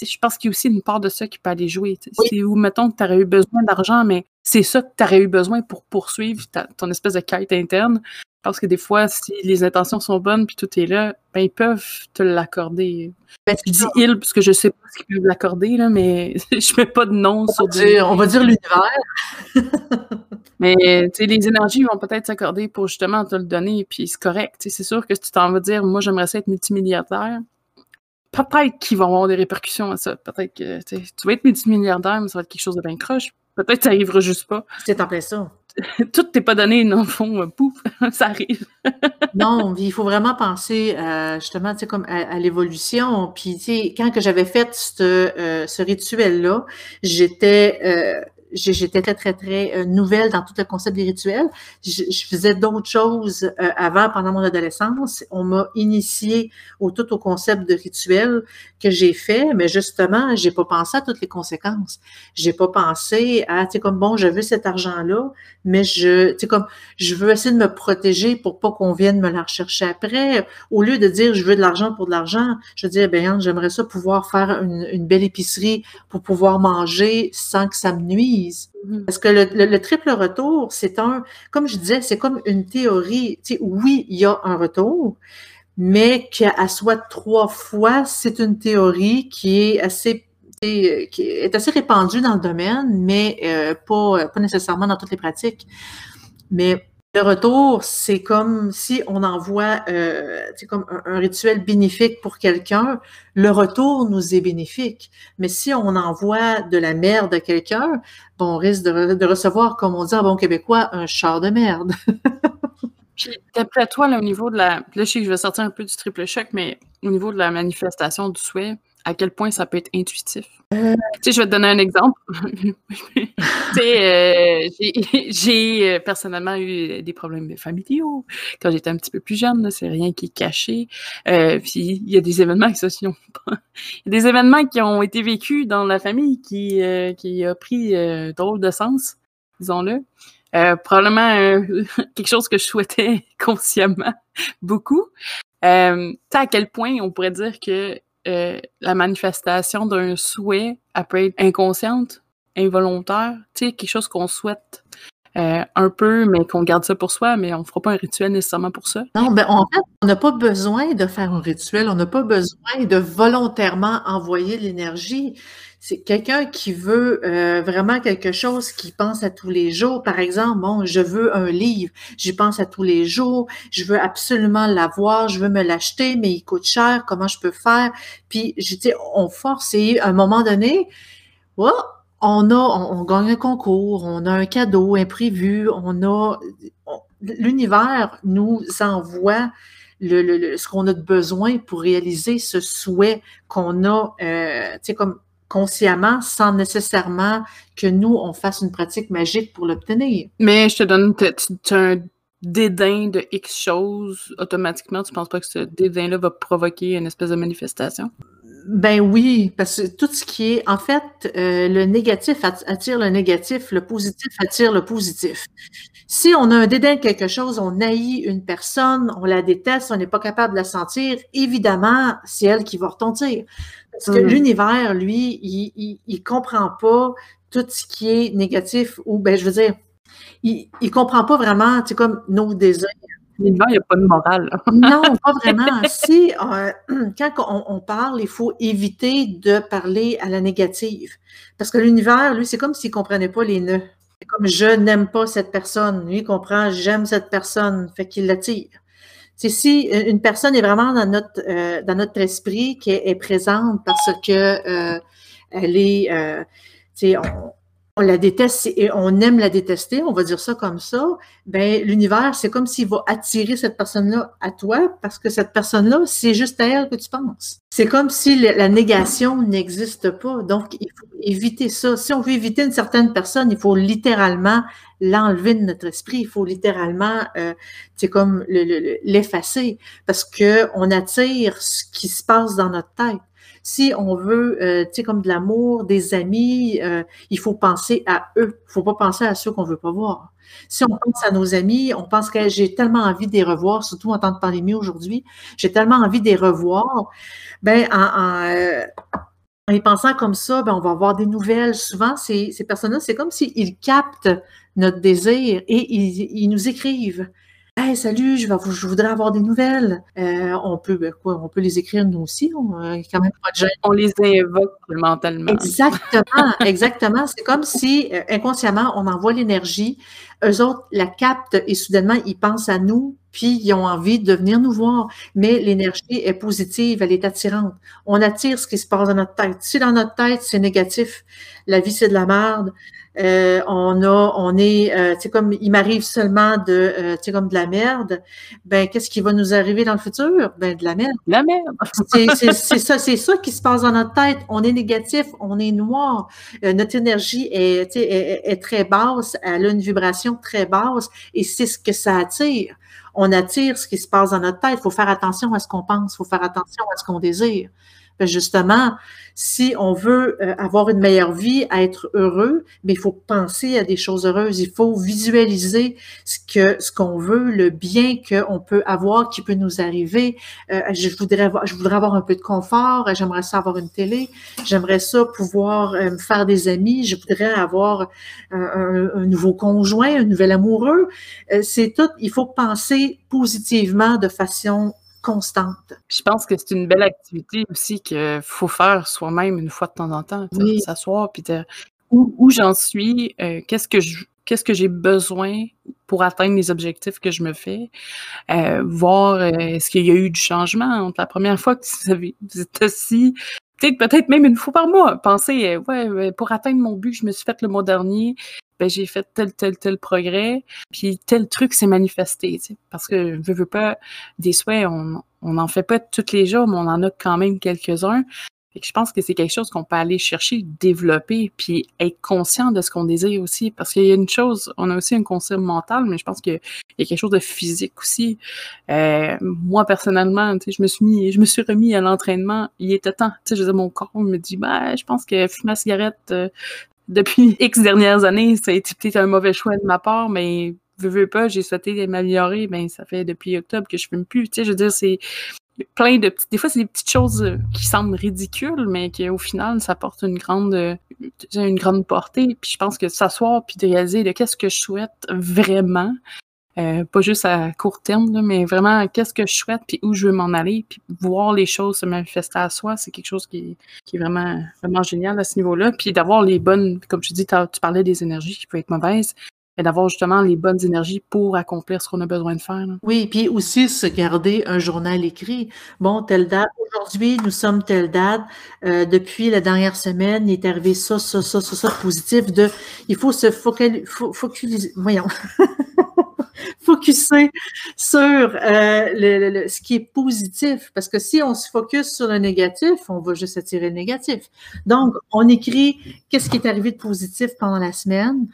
je pense qu'il y a aussi une part de ça qui peut aller jouer. C'est où, mettons, que tu aurais eu besoin d'argent, mais c'est ça que tu aurais eu besoin pour poursuivre ton espèce de quête interne. Parce que des fois, si les intentions sont bonnes puis tout est là, ben ils peuvent te l'accorder. Ben, je dis ils parce que je sais pas ce qu'ils peuvent l'accorder, là, mais je mets pas de nom
sur dire, On va dire l'univers.
mais les énergies vont peut-être s'accorder pour justement te le donner, puis c'est correct. C'est sûr que si tu t'en vas dire moi j'aimerais ça être multimilliardaire, peut-être qu'ils vont avoir des répercussions à ça. Peut-être que tu vas être multimilliardaire, mais ça va être quelque chose de bien croche. Peut-être que ça arrivera juste pas.
C'est en plein ça.
Tout t'es pas donné, non, fond, pouf, ça arrive.
non, il faut vraiment penser euh, justement, tu sais, comme à, l'évolution. Puis, tu sais, quand que j'avais fait ce, euh, ce rituel-là, j'étais euh, j'étais très, très, très euh, nouvelle dans tout le concept des rituels. Je, faisais d'autres choses euh, avant, pendant mon adolescence. On m'a initié au tout au concept de rituel que j'ai fait, mais justement, j'ai pas pensé à toutes les conséquences. J'ai pas pensé à, tu sais, comme bon, je veux cet argent-là, mais je, tu sais, comme je veux essayer de me protéger pour pas qu'on vienne me la rechercher après. Au lieu de dire je veux de l'argent pour de l'argent, je dis, ben, j'aimerais ça pouvoir faire une, une belle épicerie pour pouvoir manger sans que ça me nuise Mmh. Parce que le, triple retour, c'est un, comme je disais, c'est comme une théorie. Tu sais, oui, il y a un retour, mais qu'à soit trois fois, c'est une théorie qui est assez qui est assez répandue dans le domaine, mais euh, pas, pas nécessairement dans toutes les pratiques. Mais le retour, c'est comme si on envoie euh, comme un, rituel bénéfique pour quelqu'un, le retour nous est bénéfique. Mais si on envoie de la merde à quelqu'un, bon, on risque de, recevoir, comme on dit en bon québécois, un char de merde.
d'après toi, là, au niveau de la. Là, je sais que je vais sortir un peu du triple choc, mais au niveau de la manifestation du souhait, à quel point ça peut être intuitif. Euh. Tu sais, je vais te donner un exemple. tu sais, euh, j'ai euh, personnellement eu des problèmes familiaux quand j'étais un petit peu plus jeune. C'est rien qui est caché. puis il y a des événements qui des événements qui ont été vécus dans la famille qui qui a pris drôle de sens, disons-le. probablement quelque chose que je souhaitais consciemment beaucoup. Euh, tu sais à quel point on pourrait dire que euh, la manifestation d'un souhait, elle peut être inconsciente, involontaire, tu sais, quelque chose qu'on souhaite euh, un peu, mais qu'on garde ça pour soi, mais on ne fera pas un rituel nécessairement pour ça.
Non, ben en fait, on n'a pas besoin de faire un rituel, on n'a pas besoin de volontairement envoyer l'énergie. C'est quelqu'un qui veut euh, vraiment quelque chose, qui pense à tous les jours. Par exemple, bon, je veux un livre, j'y pense à tous les jours, je veux absolument l'avoir, je veux me l'acheter, mais il coûte cher, comment je peux faire? Puis, je on force et à un moment donné, oh, on a, on, gagne un concours, on a un cadeau imprévu, on a, l'univers nous envoie le, ce qu'on a de besoin pour réaliser ce souhait qu'on a, euh, tu sais, comme consciemment sans nécessairement que nous, on fasse une pratique magique pour l'obtenir.
Mais je te donne, tu as un dédain de X choses, automatiquement, tu penses pas que ce dédain-là va provoquer une espèce de manifestation?
Ben oui, parce que tout ce qui est, en fait, euh, le négatif attire le négatif, le positif attire le positif. Si on a un dédain de quelque chose, on haït une personne, on la déteste, on n'est pas capable de la sentir, évidemment, c'est elle qui va retentir. Parce que mmh. l'univers, lui, il, il, comprend pas tout ce qui est négatif ou, ben, je veux dire, il, il comprend pas vraiment, tu sais, comme nos désirs.
L'univers, il n'y a pas de morale.
non, pas vraiment. Si, euh, quand on, parle, il faut éviter de parler à la négative. Parce que l'univers, lui, c'est comme s'il ne comprenait pas les nœuds. Comme je n'aime pas cette personne. Lui, comprend j'aime cette personne. Fait qu'il l'attire. C'est si une personne est vraiment dans notre, euh, dans notre esprit, qui est, présente parce que euh, elle est, euh, on, on la déteste et on aime la détester, on va dire ça comme ça, ben l'univers, c'est comme s'il va attirer cette personne-là à toi parce que cette personne-là, c'est juste à elle que tu penses. C'est comme si la négation n'existe pas. Donc, il faut éviter ça. Si on veut éviter une certaine personne, il faut littéralement l'enlever de notre esprit. Il faut littéralement, euh, c'est comme l'effacer parce que on attire ce qui se passe dans notre tête. Si on veut, euh, tu sais, comme de l'amour, des amis, euh, il faut penser à eux. Il faut pas penser à ceux qu'on veut pas voir. Si on pense à nos amis, on pense que j'ai tellement envie de les revoir, surtout en temps de pandémie aujourd'hui, j'ai tellement envie de les revoir. Ben, en, euh, En y pensant comme ça, ben, on va avoir des nouvelles. Souvent, ces, ces personnes-là, c'est comme s'ils captent notre désir et ils nous écrivent. Hey, salut, je, vais, je voudrais avoir des nouvelles. Euh, on peut, ben, quoi, on peut les écrire nous aussi. On, euh, quand même pas de gêne.
On les invoque mentalement.
Exactement, exactement. C'est comme si euh, inconsciemment, on envoie l'énergie. Eux autres la captent et soudainement, ils pensent à nous, puis ils ont envie de venir nous voir. Mais l'énergie est positive, elle est attirante. On attire ce qui se passe dans notre tête. Si dans notre tête, c'est négatif, la vie, c'est de la merde, euh, on a, on est, euh, tu sais, comme il m'arrive seulement de, euh, tu sais, comme de la merde. Ben, qu'est-ce qui va nous arriver dans le futur? Ben, de la merde.
La merde.
c'est ça, c'est ça qui se passe dans notre tête. On est négatif, on est noir. notre énergie est, est, est très basse, elle a une vibration très basse, et c'est ce que ça attire. On attire ce qui se passe dans notre tête. Il faut faire attention à ce qu'on pense, il faut faire attention à ce qu'on désire justement, si on veut euh, avoir une meilleure vie, être heureux, mais il faut penser à des choses heureuses. Il faut visualiser ce que ce qu'on veut, le bien qu'on peut avoir, qui peut nous arriver. Euh, je voudrais avoir, je voudrais avoir un peu de confort. J'aimerais ça avoir une télé. J'aimerais ça pouvoir euh, me faire des amis. Je voudrais avoir un nouveau conjoint, un nouvel amoureux. c'est tout. Il faut penser positivement de façon constante.
Je pense que c'est une belle activité aussi qu'il faut faire soi-même une fois de temps en temps. S'asseoir, puis où, où j'en suis, euh, qu'est-ce que je qu'est-ce que j'ai besoin pour atteindre les objectifs que je me fais, euh, voir euh, est-ce qu'il y a eu du changement entre la première fois que vous, avez, vous êtes assis, peut-être peut-être même une fois par mois, penser ouais pour atteindre mon but que je me suis fait le mois dernier, ben, j'ai fait tel, tel, tel progrès, puis tel truc s'est manifesté, parce que je veux pas, des souhaits, on n'en fait pas tous les jours, mais on en a quand même quelques-uns. Et je pense que c'est quelque chose qu'on peut aller chercher, développer, puis être conscient de ce qu'on désire aussi. Parce qu'il y a une chose, on a aussi un concept mental, mais je pense qu'il y a quelque chose de physique aussi. Euh, moi, personnellement, je me suis mis, je me suis remis à l'entraînement. Il était temps. Je disais, mon corps me dit, bah, je pense que fumer la cigarette, euh, depuis X dernières années, ça a été peut-être un mauvais choix de ma part, mais veux, veux pas, j'ai souhaité m'améliorer, ben ça fait depuis octobre que je fume plus. Tu sais, je veux dire, c'est plein de petites. Des fois, c'est des petites choses euh, qui semblent ridicules, mais qui au final, ça porte une grande, euh, une grande portée. Puis je pense que s'asseoir puis de réaliser de qu'est-ce que je souhaite vraiment, euh, pas juste à court terme, mais vraiment qu'est-ce que je souhaite, puis où je veux m'en aller, puis voir les choses se manifester à soi, c'est quelque chose qui, est vraiment, vraiment génial à ce niveau-là. Puis d'avoir les bonnes, comme tu dis, tu parlais des énergies qui peuvent être mauvaises, et d'avoir justement les bonnes énergies pour accomplir ce qu'on a besoin de faire.
Oui, puis aussi se garder un journal écrit. Bon, telle date, aujourd'hui, nous sommes telle date. Euh, depuis la dernière semaine, il est arrivé ça, ça, ça, ça, ça, positif. De, il faut se focaliser, voyons. sur euh, ce qui est positif. Parce que si on se focus sur le négatif, on va juste attirer le négatif. Donc, on écrit qu'est-ce qui est arrivé de positif pendant la semaine.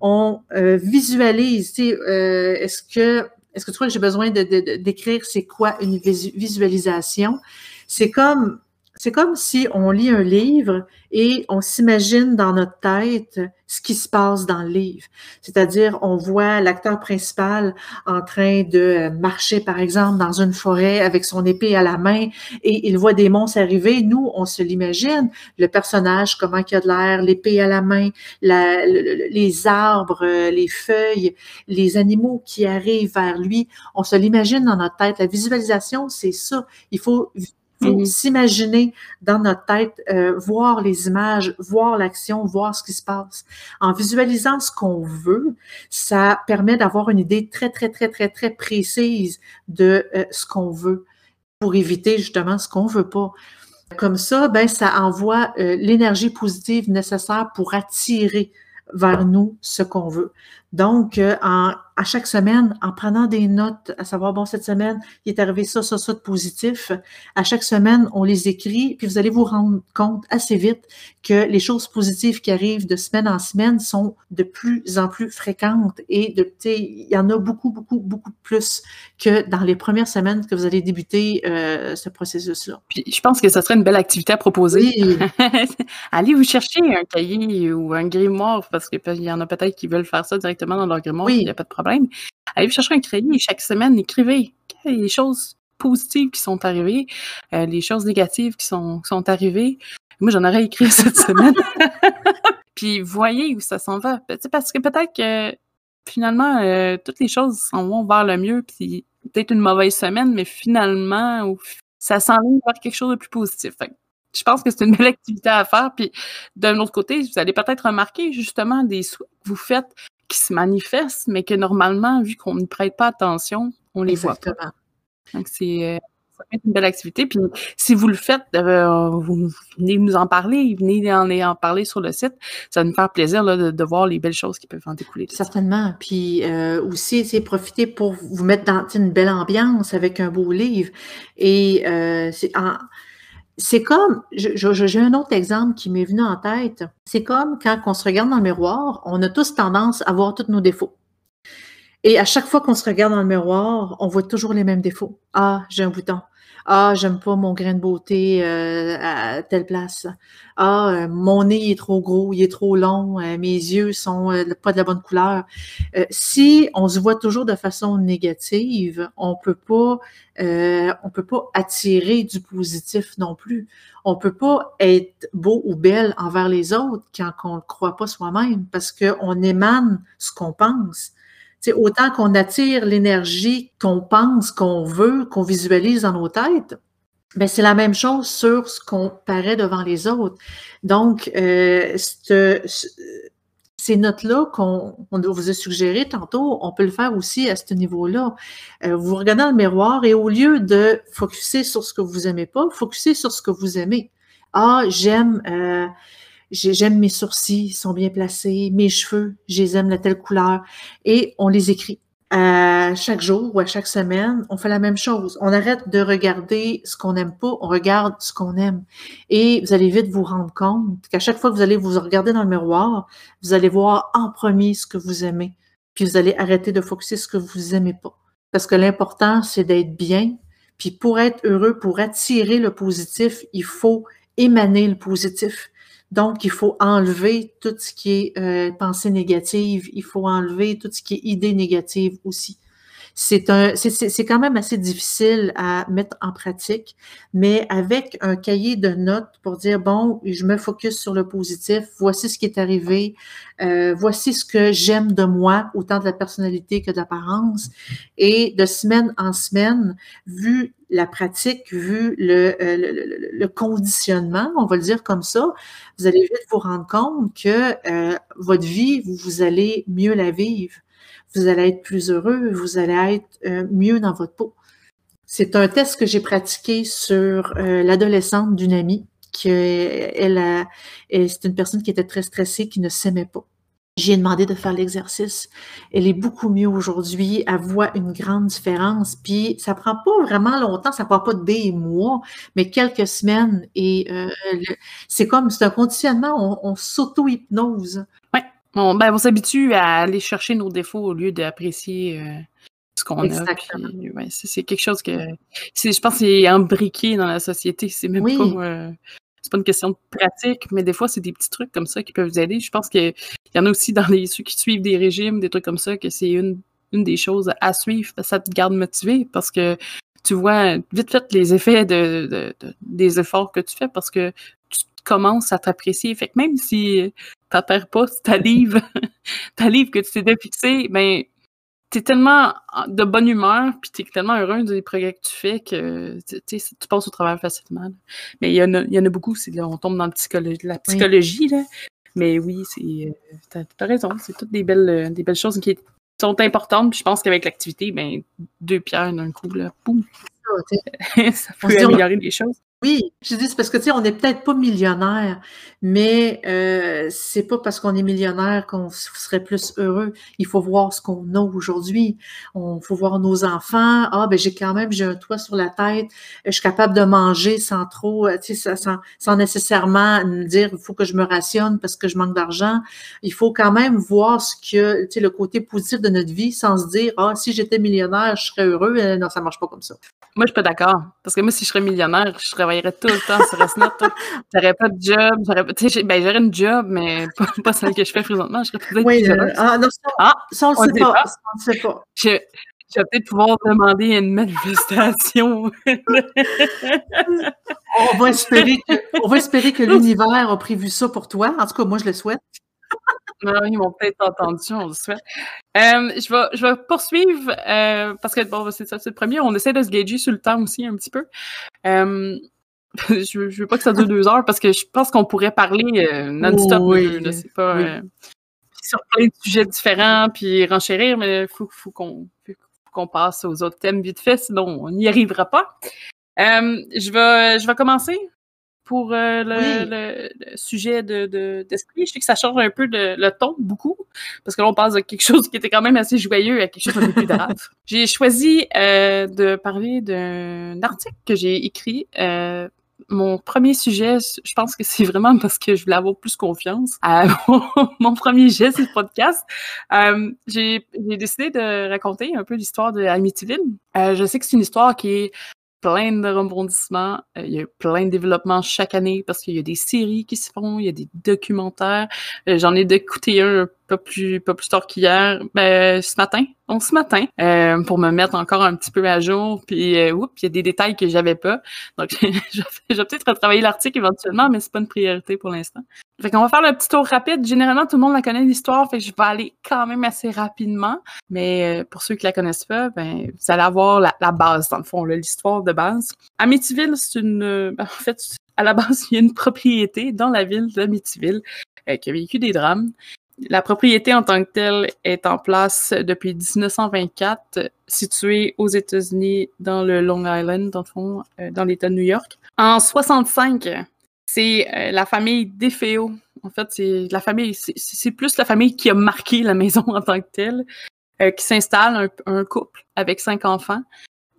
On euh, visualise. Euh, est-ce que est-ce que tu crois que j'ai besoin de, d'écrire c'est quoi une visualisation? C'est comme c'est comme si on lit un livre et on s'imagine dans notre tête ce qui se passe dans le livre. C'est-à-dire, on voit l'acteur principal en train de marcher, par exemple, dans une forêt avec son épée à la main et il voit des monstres arriver. Nous, on se l'imagine, le personnage, comment il a de l'air, l'épée à la main, les arbres, les feuilles, les animaux qui arrivent vers lui. On se l'imagine dans notre tête. La visualisation, c'est ça. Il faut faut s'imaginer dans notre tête, euh, voir les images, voir l'action, voir ce qui se passe. En visualisant ce qu'on veut, ça permet d'avoir une idée très, très, très, très, très précise de euh, ce qu'on veut pour éviter justement ce qu'on veut pas. Comme ça, ben, ça envoie euh, l'énergie positive nécessaire pour attirer vers nous ce qu'on veut. Donc, en à chaque semaine, en prenant des notes, à savoir, bon, cette semaine, il est arrivé ça, ça, ça de positif. À chaque semaine, on les écrit, puis vous allez vous rendre compte assez vite que les choses positives qui arrivent de semaine en semaine sont de plus en plus fréquentes et de, il y en a beaucoup, beaucoup, beaucoup plus que dans les premières semaines que vous allez débuter euh, ce processus-là.
Puis je pense que ce serait une belle activité à proposer. Oui. allez vous chercher un cahier ou un grimoire, parce qu'il y en a peut-être qui veulent faire ça directement dans leur grimoire, oui. il n'y a pas de problème Allez chercher un crédit chaque semaine, écrivez les choses positives qui sont arrivées, euh, les choses négatives qui sont, sont arrivées. Moi, j'en aurais écrit cette semaine. puis voyez où ça s'en va. Parce que peut-être que finalement, euh, toutes les choses s'en vont vers le mieux, puis peut-être une mauvaise semaine, mais finalement, ça s'enligne vers quelque chose de plus positif. je pense que c'est une belle activité à faire. Puis d'un autre côté, vous allez peut-être remarquer justement des souhaits que vous faites qui se manifestent, mais que normalement, vu qu'on ne prête pas attention, on les voit pas. Donc c'est euh, une belle activité. Puis si vous le faites, euh, vous venez nous en parler, venez en, en, parler sur le site. Ça va nous faire plaisir de, voir les belles choses qui peuvent en découler.
Certainement. Puis euh, aussi, c'est profiter pour vous mettre dans une belle ambiance avec un beau livre. Et euh, c'est comme, j'ai un autre exemple qui m'est venu en tête. C'est comme quand on se regarde dans le miroir, on a tous tendance à voir tous nos défauts. Et à chaque fois qu'on se regarde dans le miroir, on voit toujours les mêmes défauts. Ah, j'ai un bouton. Ah, j'aime pas mon grain de beauté euh, à telle place. Ah, euh, mon nez est trop gros, il est trop long, euh, mes yeux sont pas de la bonne couleur. si on se voit toujours de façon négative, on peut pas, on peut pas attirer du positif non plus. On peut pas être beau ou belle envers les autres quand on ne croit pas soi-même, parce qu'on émane ce qu'on pense. C'est autant qu'on attire l'énergie qu'on pense, qu'on veut, qu'on visualise dans nos têtes, ben c'est la même chose sur ce qu'on paraît devant les autres. Donc, euh, ces notes-là qu'on vous a suggérées tantôt, on peut le faire aussi à ce niveau-là. Euh, vous regardez dans le miroir et au lieu de focuser sur ce que vous aimez pas, focuser sur ce que vous aimez. Ah, j'aime euh, j'aime mes sourcils, ils sont bien placés, mes cheveux, je les aime de telle couleur. Et on les écrit. À chaque jour ou à chaque semaine, on fait la même chose. On arrête de regarder ce qu'on n'aime pas, on regarde ce qu'on aime. Et vous allez vite vous rendre compte qu'à chaque fois que vous allez vous regarder dans le miroir, vous allez voir en premier ce que vous aimez. Puis vous allez arrêter de focuser ce que vous aimez pas. Parce que l'important, c'est d'être bien. Puis pour être heureux, pour attirer le positif, il faut émaner le positif. Donc, il faut enlever tout ce qui est euh, pensée négative, il faut enlever tout ce qui est idée négative aussi. C'est un, c'est quand même assez difficile à mettre en pratique, mais avec un cahier de notes pour dire bon, je me focus sur le positif, voici ce qui est arrivé, euh, voici ce que j'aime de moi, autant de la personnalité que de l'apparence, et de semaine en semaine, vu la pratique, vu euh, le, conditionnement, on va le dire comme ça, vous allez vite vous rendre compte que euh, votre vie, vous allez mieux la vivre. Vous allez être plus heureux, vous allez être euh, mieux dans votre peau. C'est un test que j'ai pratiqué sur l'adolescente d'une amie qui elle, a, c'est une personne qui était très stressée, qui ne s'aimait pas. J'ai demandé de faire l'exercice. Elle est beaucoup mieux aujourd'hui. Elle voit une grande différence. Puis ça prend pas vraiment longtemps, ça prend pas des mois, mais quelques semaines. Et euh, c'est comme, c'est un conditionnement, on, s'auto-hypnose.
Oui, on, ben, on s'habitue à aller chercher nos défauts au lieu d'apprécier euh, ce qu'on a. Exactement. ouais, c'est quelque chose que, je pense, c'est imbriqué dans la société. C'est même pas. Euh, c'est pas une question de pratique, mais des fois, c'est des petits trucs comme ça qui peuvent vous aider. Je pense qu'il y en a aussi dans les ceux qui suivent des régimes, des trucs comme ça, que c'est une, une des choses à suivre, ça te garde motivé parce que tu vois vite fait les effets de, des efforts que tu fais parce que commences à t'apprécier. Fait que même si tu perds pas ta livre, ta livre que tu t'es fixé, ben t'es tellement de bonne humeur, puis t'es tellement heureux des progrès que tu fais que tu passes au travail facilement. Mais il y, en a, y en a beaucoup, c'est là, on tombe dans la psychologie, là. Mais oui, c'est euh, t'as as raison, c'est toutes des belles, euh, des belles choses qui sont importantes. Puis je pense qu'avec l'activité, ben, deux pierres d'un coup, là, boum. ça peut améliorer les choses.
Oui, je dis c'est parce que tu sais, on n'est peut-être pas millionnaire, mais euh, c'est pas parce qu'on est millionnaire qu'on serait plus heureux. Il faut voir ce qu'on a aujourd'hui. On faut voir nos enfants. Ah ben j'ai quand même j'ai un toit sur la tête. Je suis capable de manger sans trop, euh, tu sais, sans, sans nécessairement me dire il faut que je me rationne parce que je manque d'argent. Il faut quand même voir ce que tu sais le côté positif de notre vie sans se dire ah si j'étais millionnaire je serais heureux. Non ça marche pas comme ça.
Moi je suis pas d'accord parce que moi si je serais millionnaire je serais travaillerais tout le temps sur Snap. J'aurais pas de job. J'aurais ben, une job, mais pas, pas, celle que je fais présentement. Je serais peut-être
oui, euh, ah, non, ça, ah, ça, on ne sait pas. On sait pas.
Je, je vais peut-être pouvoir demander une manifestation.
on, on va espérer que, on va espérer que l'univers a prévu ça pour toi. En tout cas, moi, je le souhaite.
Non, ils m'ont peut-être entendu, on le souhaite. Euh, je, vais, je vais poursuivre euh, parce que bon, c'est ça, c'est le premier. On essaie de se gager sur le temps aussi un petit peu. Euh, je, ne veux pas que ça dure deux heures parce que je pense qu'on pourrait parler non-stop. Oui, c'est pas sur plein de sujets différents puis renchérir, mais il faut, faut qu'on passe aux autres thèmes vite fait, sinon on n'y arrivera pas. je vais je vais commencer pour euh, le, sujet de, d'esprit. je sais que ça change un peu de, le ton, beaucoup, parce que là, on passe de quelque chose qui était quand même assez joyeux à quelque chose de plus grave. j'ai choisi euh, de parler d'un article que j'ai écrit. Euh, mon premier sujet, je pense que c'est vraiment parce que je voulais avoir plus confiance à mon, premier geste du podcast. j'ai, j'ai décidé de raconter un peu l'histoire de Amityville. je sais que c'est une histoire qui est plein de rebondissements. Euh, il y a plein de développements chaque année parce qu'il y a des séries qui se font, il y a des documentaires. Euh, j'en ai écouté un pas plus, pas plus tard qu'hier, ben, ce matin, donc ce matin, euh, pour me mettre encore un petit peu à jour. Puis, euh, oups, il y a des détails que j'avais pas. Donc, je vais peut-être retravailler l'article éventuellement, mais c'est pas une priorité pour l'instant. Fait qu'on va faire le petit tour rapide. Généralement, tout le monde la connaît l'histoire, fait que je vais aller quand même assez rapidement. Mais euh, pour ceux qui la connaissent pas, ben, vous allez avoir la, base, dans le fond, l'histoire de base. Amityville, c'est une... Ben, en fait, à la base, il y a une propriété dans la ville d'Amityville qui a vécu des drames. La propriété en tant que telle est en place depuis 1924, située aux États-Unis dans le Long Island, dans le fond, euh, dans l'État de New York. En 65, c'est euh, la famille DeFeo. En fait, c'est la famille, c'est plus la famille qui a marqué la maison en tant que telle, euh, qui s'installe un, couple avec cinq enfants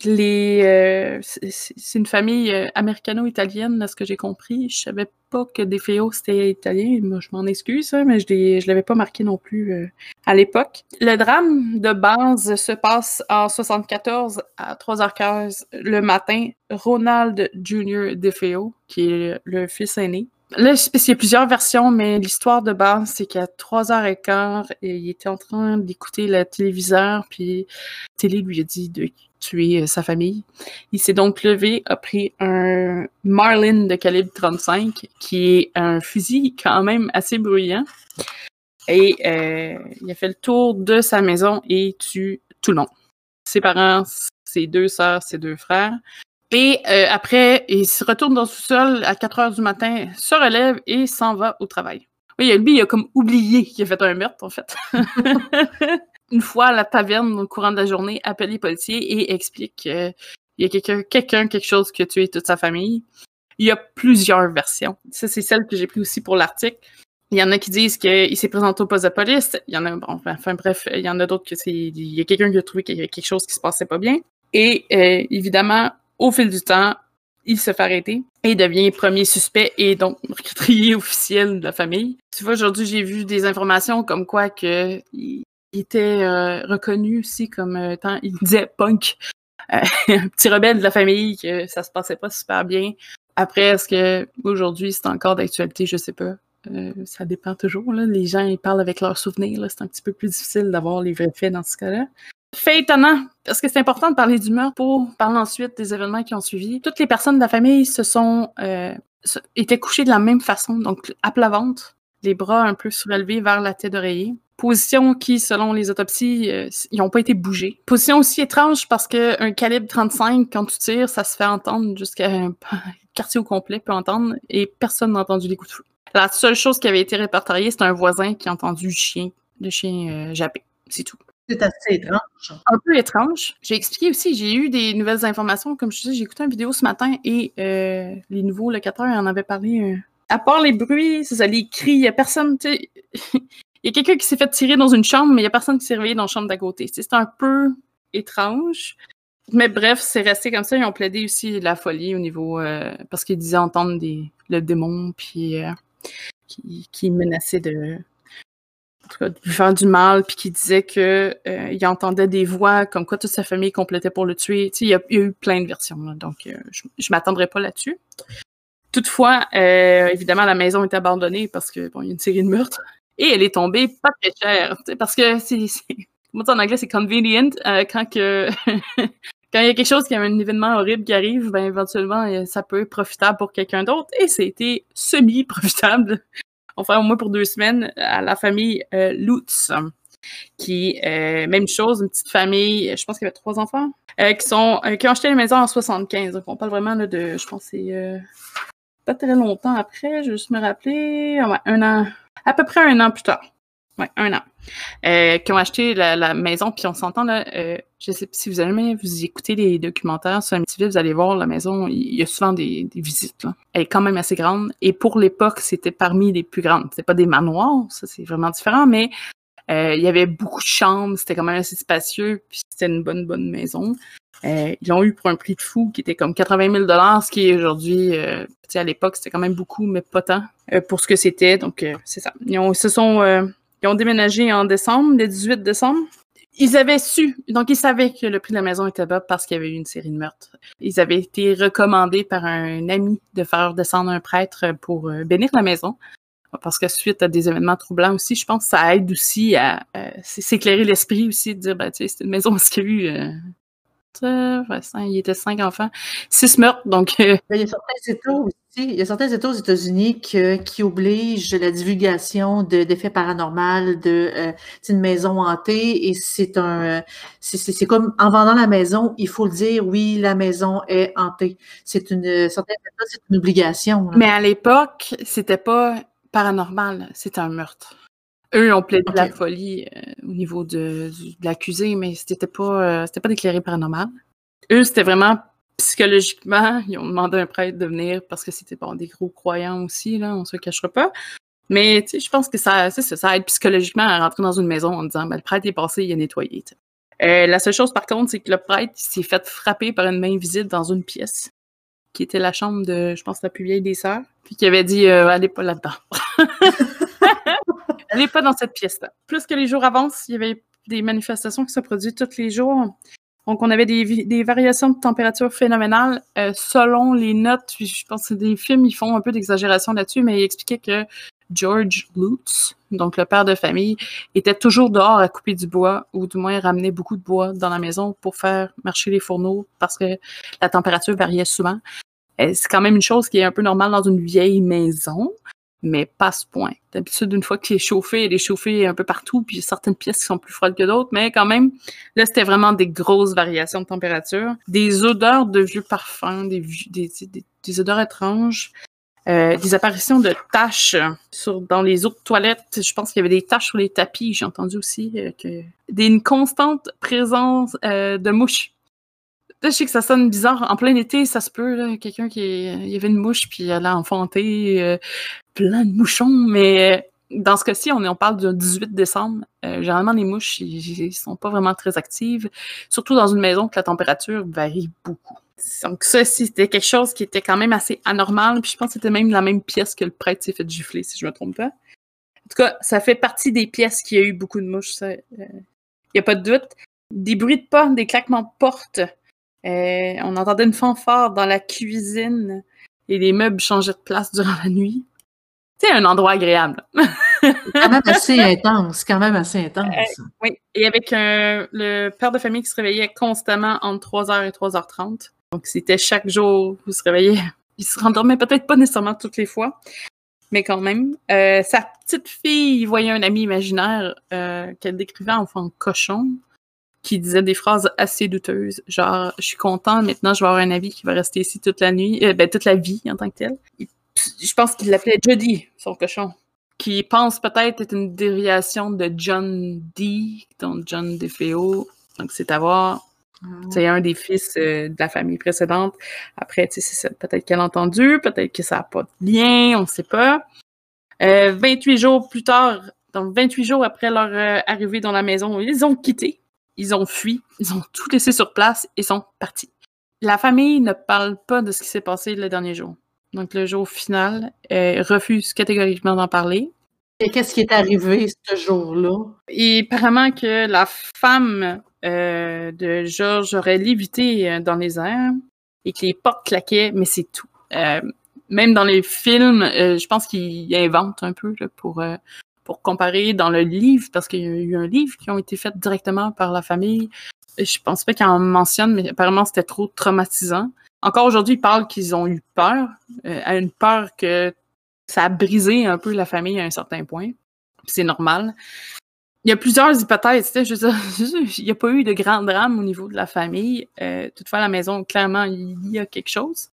les euh, c'est une famille euh, américano-italienne, à ce que j'ai compris. Je savais pas que DeFeo c'était italien. Moi, je m'en excuse, hein, mais je ne l'avais pas marqué non plus euh, à l'époque. Le drame de base se passe en 74 à 3h15 le matin. Ronald Jr. DeFeo, qui est le fils aîné, Là, il y a plusieurs versions, mais l'histoire de base, c'est qu'à 3h15, il était en train d'écouter le téléviseur, puis la télé lui a dit de tuer euh, sa famille. Il s'est donc levé, a pris un Marlin de calibre 35, qui est un fusil quand même assez bruyant, et euh, il a fait le tour de sa maison et tue tout le monde. Ses parents, ses deux sœurs, ses deux frères. Et euh, après, il se retourne dans le sous-sol à 4 heures du matin, se relève et s'en va au travail. Oui, lui, il a comme oublié qu'il a fait un meurtre, en fait. Une fois à la taverne, au courant de la journée, appelle les policiers et explique qu'il y a quelqu'un, quelqu'un, quelque chose qui a tué toute sa famille. Il y a plusieurs versions. Ça, c'est celle que j'ai pris aussi pour l'article. Il y en a qui disent qu'il s'est présenté au poste de police. Il y en a, bon, enfin bref, il y en a d'autres que c'est, il y a quelqu'un qui a trouvé qu'il y avait quelque chose qui se passait pas bien. Et euh, évidemment, au fil du temps, il se fait arrêter et devient premier suspect et donc meurtrier officiel de la famille. Tu vois, aujourd'hui, j'ai vu des informations comme quoi que il était euh, reconnu aussi comme euh, étant, il disait punk, euh, un petit rebelle de la famille, que ça se passait pas super bien. Après, est-ce que aujourd'hui c'est encore d'actualité, je sais pas. ça dépend toujours. Là. Les gens ils parlent avec leurs souvenirs. C'est un petit peu plus difficile d'avoir les vrais faits dans ce cas-là. Fait étonnant, parce que c'est important de parler d'humeur pour parler ensuite des événements qui ont suivi. Toutes les personnes de la famille se sont euh, étaient couchées de la même façon, donc à plat ventre, les bras un peu surélevés vers la tête d'oreiller. Position qui, selon les autopsies, euh, ils n'ont pas été bougés. Position aussi étrange parce qu'un calibre 35, quand tu tires, ça se fait entendre jusqu'à un quartier au complet peut entendre et personne n'a entendu les coups de feu. La seule chose qui avait été répertoriée, c'est un voisin qui a entendu le chien, le chien euh, japper. C'est tout.
C'est assez étrange.
Un peu étrange. J'ai expliqué aussi, j'ai eu des nouvelles informations. Comme je disais, j'ai écouté une vidéo ce matin et euh, les nouveaux locataires en avaient parlé. Euh, à part les bruits, c'est ça, les cris, il n'y a personne. Il y a quelqu'un qui s'est fait tirer dans une chambre, mais il n'y a personne qui s'est réveillé dans la chambre d'à côté. C'est un peu étrange. Mais bref, c'est resté comme ça. Ils ont plaidé aussi la folie au niveau. Euh, parce qu'ils disaient entendre des, le démon, puis qui, qui menaçait de, lui faire du mal, puis qui disait que euh, entendait des voix comme quoi toute sa famille complétait pour le tuer. Tu sais, il y, a, eu plein de versions, donc euh, je, je m'attendrai pas là-dessus. Toutefois, euh, évidemment, la maison est abandonnée parce que bon, y a une série de meurtres et elle est tombée pas très cher, parce que c'est, moi en anglais c'est convenient quand que quand il y a quelque chose qui a un événement horrible qui arrive, ben éventuellement, euh, ça peut être profitable pour quelqu'un d'autre. Et c'était semi-profitable. Enfin, au moins pour deux semaines, à la famille euh, Lutz, qui, euh, même chose, une petite famille, je pense qu'il y avait trois enfants, euh, qui ont acheté la maison en 75. Donc, on parle vraiment de, je pense c'est pas très longtemps après, je me rappeler, un an, à peu près un an plus tard. Un an. Euh, qui ont acheté la, maison, puis on s'entend là. Euh, je sais si vous avez vous écoutez les documentaires sur MTV, vous allez voir la maison. Il y a souvent des, visites. Elle est quand même assez grande. Et pour l'époque, c'était parmi les plus grandes. C'était pas des manoirs, ça c'est vraiment différent, mais il y avait beaucoup de chambres. C'était quand même assez spacieux, puis c'était une bonne bonne maison. ils l'ont eu pour un prix de fou qui était comme 80 000 dollars, ce qui est aujourd'hui, à l'époque, c'était quand même beaucoup, mais pas tant pour ce que c'était. Donc c'est ça. Ils, ont, se sont ils ont déménagé en décembre, le 18 décembre. Ils avaient su, donc ils savaient que le prix de la maison était bas parce qu'il y avait eu une série de meurtres. Ils avaient été recommandés par un ami de faire descendre un prêtre pour euh, bénir la maison. Parce que suite à des événements troublants aussi, je pense que ça aide aussi à euh, s'éclairer l'esprit aussi, de dire, ben, tu sais, c'est une maison ce qu'il y a eu euh, il était cinq enfants, six meurtres, donc...
Euh, il y a certains États aussi, il y a certains États aux États-Unis qui obligent la divulgation d'effets paranormaux, de euh, une maison hantée, et c'est un... C'est comme, en vendant la maison, il faut le dire, oui, la maison est hantée. C'est une... Certains États, c'est une obligation.
Mais à l'époque, c'était pas paranormal, c'était un meurtre. Eux ont plaidé de la folie euh, au niveau de, l'accusé, mais c'était pas, euh, c'était pas déclaré paranormal. Eux, c'était vraiment psychologiquement, ils ont demandé à un prêtre de venir parce que c'était bon, des gros croyants aussi, là, on se cachera pas. Mais je pense que ça, ça, ça aide psychologiquement à rentrer dans une maison en disant ben, le prêtre est passé, il a nettoyé. Euh, la seule chose par contre, c'est que le prêtre s'est fait frapper par une main visible dans une pièce qui était la chambre de, je pense, la plus vieille des sœurs, puis qui avait dit allez pas là-dedans. N'est pas dans cette pièce-là. Plus que les jours avancent, il y avait des manifestations qui se produisent tous les jours. Donc, on avait des, variations de température phénoménales euh, selon les notes. Je pense que des films, ils font un peu d'exagération là-dessus, mais il expliquait que George Lutz, donc le père de famille, était toujours dehors à couper du bois, ou du moins ramenait beaucoup de bois dans la maison pour faire marcher les fourneaux parce que la température variait souvent. Euh, c'est quand même une chose qui est un peu normale dans une vieille maison mais pas ce point. D'habitude, une fois qu'il est chauffé, il est chauffé un peu partout, puis il y a certaines pièces qui sont plus froides que d'autres, mais quand même, là, c'était vraiment des grosses variations de température, des odeurs de vieux parfums, des, odeurs étranges, euh, des apparitions de taches sur, dans les autres toilettes. Je pense qu'il y avait des taches sur les tapis, j'ai entendu aussi, euh, que, des, une constante présence euh, de mouches je sais que ça sonne bizarre. En plein été, ça se peut, quelqu'un qui. Il y avait une mouche, puis elle a enfanté euh, plein de mouchons, mais dans ce cas-ci, on, on parle du 18 décembre. Euh, généralement, les mouches, ils, sont pas vraiment très actives, surtout dans une maison que la température varie beaucoup. Donc ça, c'était quelque chose qui était quand même assez anormal, puis je pense que c'était même la même pièce que le prêtre s'est fait gifler, si je me trompe pas. En tout cas, ça fait partie des pièces qui a eu beaucoup de mouches, il n'y euh, a pas de doute. Des bruits de pas, des claquements de porte, euh, on entendait une fanfare dans la cuisine et les meubles changeaient de place durant la nuit. C'est un endroit agréable.
quand même assez intense, quand même assez intense. Euh,
oui, et avec le père de famille qui se réveillait constamment entre 3h et 3h30. Donc, c'était chaque jour, vous se réveillez. Il se rendormait peut-être pas nécessairement toutes les fois, mais quand même. Euh, sa petite fille voyait un ami imaginaire qu'elle décrivait en fond cochon qui disait des phrases assez douteuses, genre je suis content, maintenant je vais avoir un ami qui va rester ici toute la nuit, euh, ben, toute la vie en tant que tel. Je pense qu'il l'appelait Jody, son cochon, qui pense peut-être être une déviation de John D, donc John DeFeo. Donc c'est à voir. C'est un des fils euh, de la famille précédente. Après, tu sais, peut-être qu'elle a entendu, peut-être que ça n'a pas de lien, on ne sait pas. Euh, 28 jours plus tard, donc 28 jours après leur euh, arrivée dans la maison, ils ont quitté ils ont fui, ils ont tout laissé sur place et sont partis. La famille ne parle pas de ce qui s'est passé le dernier jour. Donc, le jour final, elle refuse catégoriquement d'en parler.
Et qu'est-ce qui est arrivé ce jour-là?
Et apparemment que la femme euh, de Georges aurait lévité euh, dans les airs et que les portes claquaient, mais c'est tout. Euh, même dans les films, je pense qu'ils inventent un peu pour pour comparer dans le livre, parce qu'il y a eu un livre qui ont été faits directement par la famille. je pense pas qu'ils en mentionnent, mais apparemment c'était trop traumatisant. Encore aujourd'hui, ils parlent qu'ils ont eu peur, à une peur que ça a brisé un peu la famille à un certain point. C'est normal. Il y a plusieurs hypothèses. Je veux dire, il n'y a pas eu de grand drame au niveau de la famille. Euh, toutefois, à la maison, clairement, il y a quelque chose.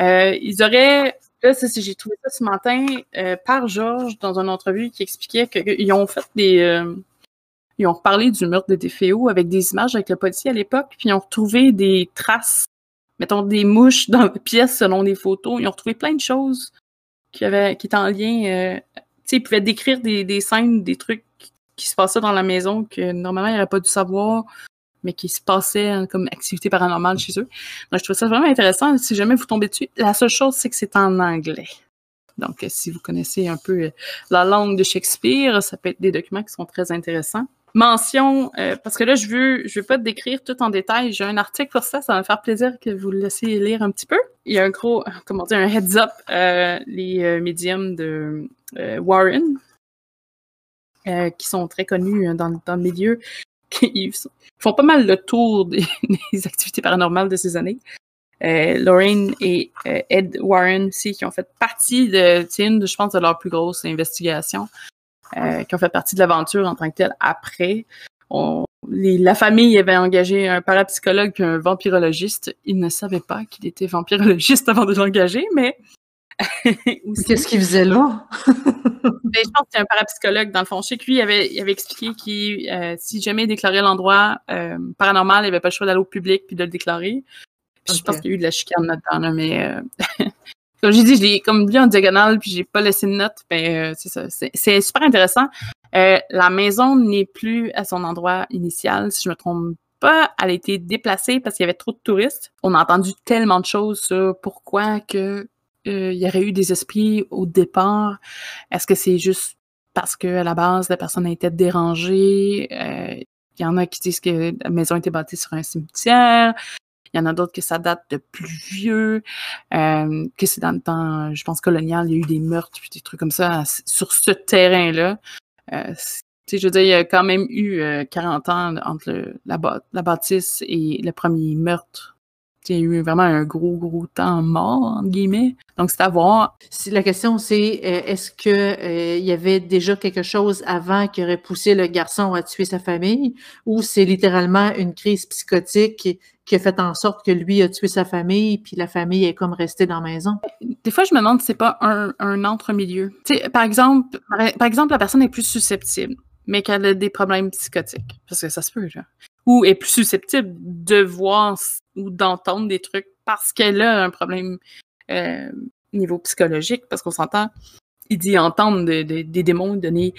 Euh, ils auraient, là, j'ai trouvé ça ce matin euh, par Georges dans une entrevue qui expliquait qu'ils ont fait des, euh, ils ont parlé du meurtre de Defeo avec des images avec le policier à l'époque, puis ils ont retrouvé des traces, mettons des mouches dans la pièce selon des photos. Ils ont retrouvé plein de choses qui avaient, qui étaient en lien. tu sais, ils pouvaient décrire des, des scènes, des trucs qui se passait dans la maison que normalement il n'aurait pas dû savoir, mais qui se passait comme activité paranormale chez eux. Donc je trouve ça vraiment intéressant. Si jamais vous tombez dessus, la seule chose c'est que c'est en anglais. Donc si vous connaissez un peu euh, la langue de Shakespeare, ça peut être des documents qui sont très intéressants. Mention, euh, parce que là, je veux, je veux pas te décrire tout en détail. J'ai un article pour ça. Ça va me faire plaisir que vous le laissiez lire un petit peu. Il y a un gros, comment dire, un heads up. Euh, les médiums de Warren, euh, qui sont très connus euh, dans, dans le milieu, qui font pas mal le tour des, activités paranormales de ces années. Euh, Lorraine et euh, Ed Warren aussi, qui ont fait partie de, c'est une, je pense, de leurs plus grosses investigations, qui ont fait partie de l'aventure en tant que telle après. On, les, la famille avait engagé un parapsychologue et un vampirologiste. Ils ne savaient pas qu'il était vampirologiste avant de l'engager, mais
Qu'est-ce qu'il faisait là?
Ben, je pense que c'est un parapsychologue, dans le fond. Je sais que lui, il avait, il avait expliqué qu'il, euh, si jamais il déclarait l'endroit euh, paranormal, il n'avait pas le choix d'aller au public puis de le déclarer. Je pense qu'il y a eu de la chicane là-dedans, mais euh, comme j'ai dit, je l'ai comme lu en diagonale puis j'ai pas laissé de note. Ben, c'est ça. C'est super intéressant. la maison n'est plus à son endroit initial, si je me trompe pas. Elle a été déplacée parce qu'il y avait trop de touristes. On a entendu tellement de choses sur pourquoi que euh, il y aurait eu des esprits au départ? Est-ce que c'est juste parce que à la base, la personne a été dérangée? Euh, il y en a qui disent que la maison a été bâtie sur un cimetière. Il y en a d'autres que ça date de plus vieux, euh, que c'est dans le temps, je pense, colonial, il y a eu des meurtres, puis des trucs comme ça sur ce terrain-là. Je veux dire, il y a quand même eu 40 ans entre la bâtisse et le premier meurtre il y a eu vraiment un gros, gros temps mort, entre guillemets. Donc, c'est à voir.
La question, c'est euh, est-ce qu'il euh, y avait déjà quelque chose avant qui aurait poussé le garçon à tuer sa famille ou c'est littéralement une crise psychotique qui a fait en sorte que lui a tué sa famille puis la famille est comme restée dans la maison?
Des fois, je me demande si c'est pas un, un entre-milieu. Par exemple, par exemple, la personne est plus susceptible mais qu'elle a des problèmes psychotiques. Parce que ça se peut, là. Ou est plus susceptible de voir ou d'entendre des trucs parce qu'elle a un problème euh, niveau psychologique, parce qu'on s'entend, il dit entendre des démons donner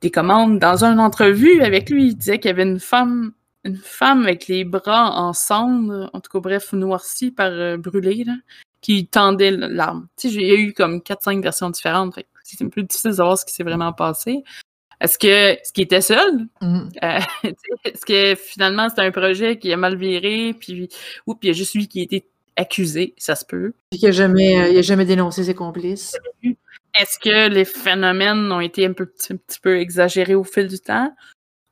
des commandes. Dans une entrevue avec lui, il disait qu'il y avait une femme, une femme avec les bras en cendres, en tout cas bref, noircie par euh, là, qui tendait l'arme. Tu sais, il y a eu comme 4-5 versions différentes, c'est un peu difficile de savoir ce qui s'est vraiment passé. Est-ce que ce qui était seul? Mm. Euh, est-ce que finalement c'était un projet qui a mal viré, puis ou puis il y a juste lui qui a été accusé, ça se peut?
Puis qu'il n'a jamais, euh, il a jamais dénoncé ses complices.
Est-ce que les phénomènes ont été un, peu, un petit peu exagérés au fil du temps?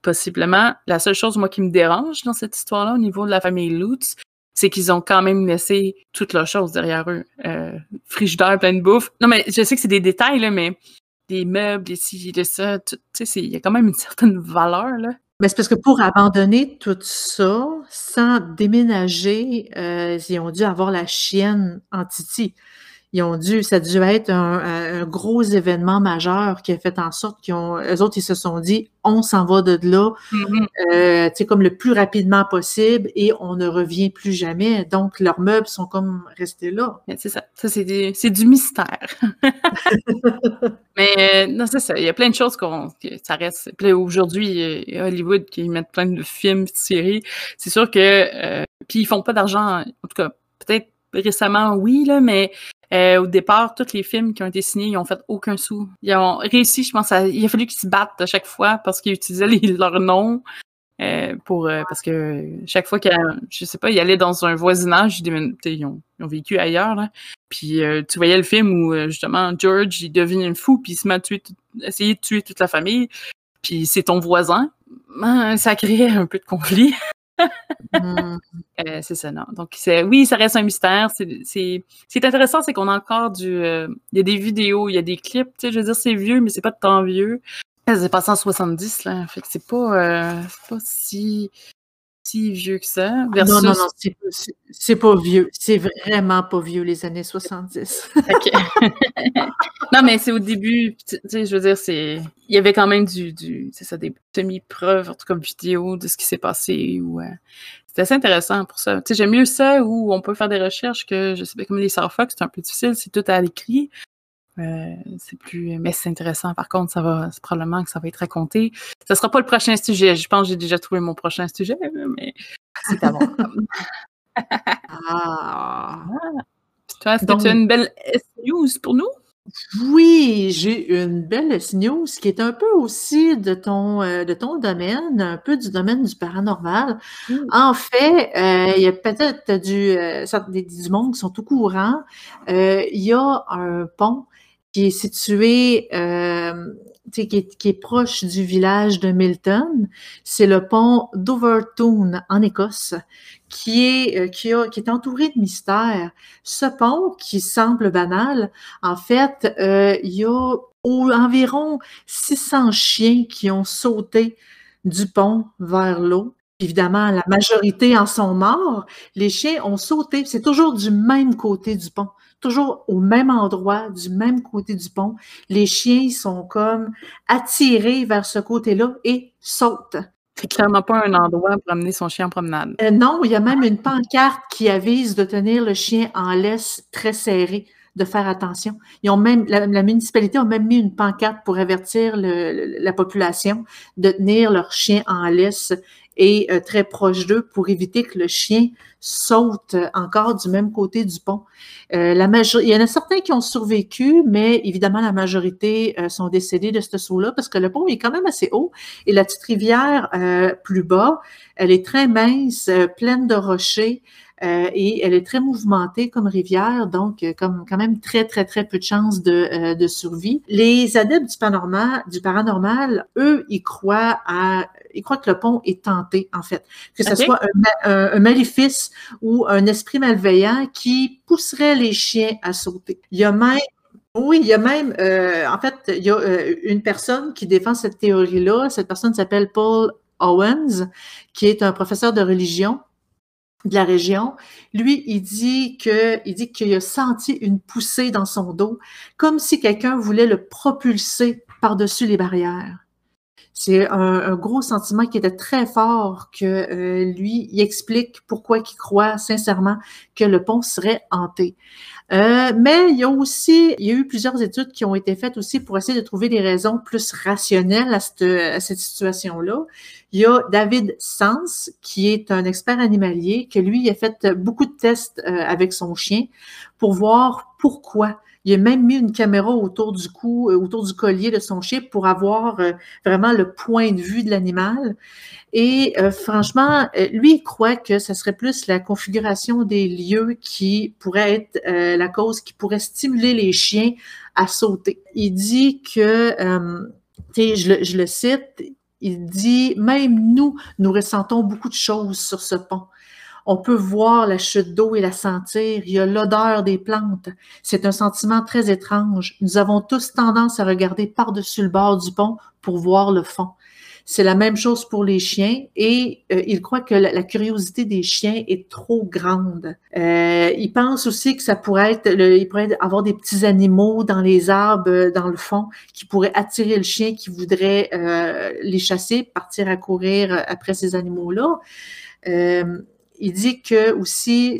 Possiblement. La seule chose, moi, qui me dérange dans cette histoire-là, au niveau de la famille Lutz, c'est qu'ils ont quand même laissé toutes leurs choses derrière eux. Euh, frigidaire plein de bouffe. Non, mais je sais que c'est des détails, là, mais des meubles, des ci, de ça. Tu sais, il y a quand même une certaine valeur, là.
Mais c'est parce que pour abandonner tout ça, sans déménager, euh, ils ont dû avoir la chienne en Titi ils ont dû, ça a dû être un, gros événement majeur qui a fait en sorte qu'ils ont, eux autres, ils se sont dit, on s'en va de là, mm-hmm. euh, comme le plus rapidement possible et on ne revient plus jamais. Donc, leurs meubles sont comme restés là.
C'est ça. Ça, c'est du, c'est du mystère. Mais, euh, non, c'est ça. Il y a plein de choses qu'on, que ça reste. Aujourd'hui, Hollywood qui mettent plein de films, de séries. C'est sûr que, euh, puis ils font pas d'argent, en tout cas, peut-être récemment, oui, là, mais euh, au départ, tous les films qui ont été signés, ils ont fait aucun sou. Ils ont réussi, je pense, à, il a fallu qu'ils se battent à chaque fois parce qu'ils utilisaient leur nom. Euh, pour euh, parce que chaque fois qu'il je sais pas, il allait dans un voisinage, ils ont, ils ont vécu ailleurs là. Puis tu voyais le film où justement George il devient fou puis il se met à tuer, essayer de tuer toute la famille. Puis c'est ton voisin. Ben, ça créait un peu de conflit. Hmm. Euh, c'est ça, non. Donc, oui, ça reste un mystère. C'est intéressant, c'est qu'on a encore du. Euh, il y a des vidéos, il y a des clips. Tu sais, je veux dire, c'est vieux, mais c'est pas temps vieux. C'est passé en 70, là. Fait c'est pas, euh, pas si si vieux que ça.
Non, non, non, c'est pas vieux. C'est vraiment pas vieux, les années 70. OK.
non, mais c'est au début, tu sais, je veux dire, c'est. Il y avait quand même du, du c'est ça, des semi-preuves, en tout cas vidéo de ce qui s'est passé. Ou, euh, c'est assez intéressant pour ça. Tu sais, j'aime mieux ça où on peut faire des recherches que, je sais pas, comme les Fox, c'est un peu difficile, c'est tout à l'écrit. Euh, c'est plus, mais c'est intéressant. Par contre, ça va, c'est probablement que ça va être raconté. Ce sera pas le prochain sujet. Je pense que j'ai déjà trouvé mon prochain sujet, mais c'est à bon. ah. Toi, est-ce que tu as une belle news pour nous?
Oui, j'ai une belle news qui est un peu aussi de ton, euh, de ton domaine, un peu du domaine du paranormal. Mmh. En fait, euh, il y a peut-être du, du monde qui sont au courant. il y a un pont qui est situé, euh, qui, est, qui, est, proche du village de Milton. C'est le pont d'Overtoun en Écosse, qui est, euh, qui est entouré de mystères. Ce pont, qui semble banal, en fait, euh, il y a environ 600 chiens qui ont sauté du pont vers l'eau. Évidemment, la majorité en sont morts. Les chiens ont sauté. C'est toujours du même côté du pont toujours au même endroit, du même côté du pont. Les chiens sont comme attirés vers ce côté-là et sautent.
C'est clairement pas un endroit pour amener son chien en promenade.
Euh, non, il y a même une pancarte qui avise de tenir le chien en laisse très serré, de faire attention. Ils ont même, la, municipalité a même mis une pancarte pour avertir la population de tenir leur chien en laisse et euh, très proche d'eux pour éviter que le chien saute encore du même côté du pont. Euh, la il y en a certains qui ont survécu, mais évidemment, la majorité euh, sont décédés de ce saut-là parce que le pont est quand même assez haut et la petite rivière plus bas, elle est très mince, pleine de rochers. et elle est très mouvementée comme rivière, donc comme quand même très très très peu de chances de, de survie. Les adeptes du paranormal, du paranormal, eux, ils croient à il croit que le pont est tenté, en fait. Que ce soit un, maléfice ou un esprit malveillant qui pousserait les chiens à sauter. Il y a même oui, il y a même, euh, en fait, il y a euh, une personne qui défend cette théorie-là. Cette personne s'appelle Paul Owens, qui est un professeur de religion de la région. Lui, il dit que, il dit qu'il a senti une poussée dans son dos, comme si quelqu'un voulait le propulser par-dessus les barrières. C'est un, gros sentiment qui était très fort que euh, lui, il explique pourquoi il croit sincèrement que le pont serait hanté. Euh, mais il y a aussi, il y a eu plusieurs études qui ont été faites aussi pour essayer de trouver des raisons plus rationnelles à cette, situation-là. Il y a David Sans, qui est un expert animalier, que lui, a fait beaucoup de tests euh, avec son chien pour voir pourquoi il a même mis une caméra autour du cou, euh, autour du collier de son chien pour avoir euh, vraiment le point de vue de l'animal. Et euh, franchement, lui, il croit que ce serait plus la configuration des lieux qui pourrait être la cause qui pourrait stimuler les chiens à sauter. Il dit que, je le, je le cite, il dit, même nous, nous ressentons beaucoup de choses sur ce pont. On peut voir la chute d'eau et la sentir. Il y a l'odeur des plantes. C'est un sentiment très étrange. Nous avons tous tendance à regarder par-dessus le bord du pont pour voir le fond. C'est la même chose pour les chiens et euh, il croit que la, curiosité des chiens est trop grande. Euh, il pense aussi que ça pourrait être, il pourrait avoir des petits animaux dans les arbres, euh, dans le fond, qui pourraient attirer le chien, qui voudrait euh, les chasser, partir à courir après ces animaux-là. Il dit que aussi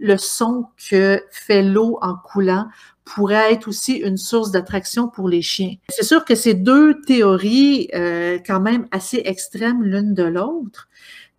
le son que fait l'eau en coulant pourrait être aussi une source d'attraction pour les chiens. C'est sûr que ces deux théories, euh, quand même assez extrêmes l'une de l'autre,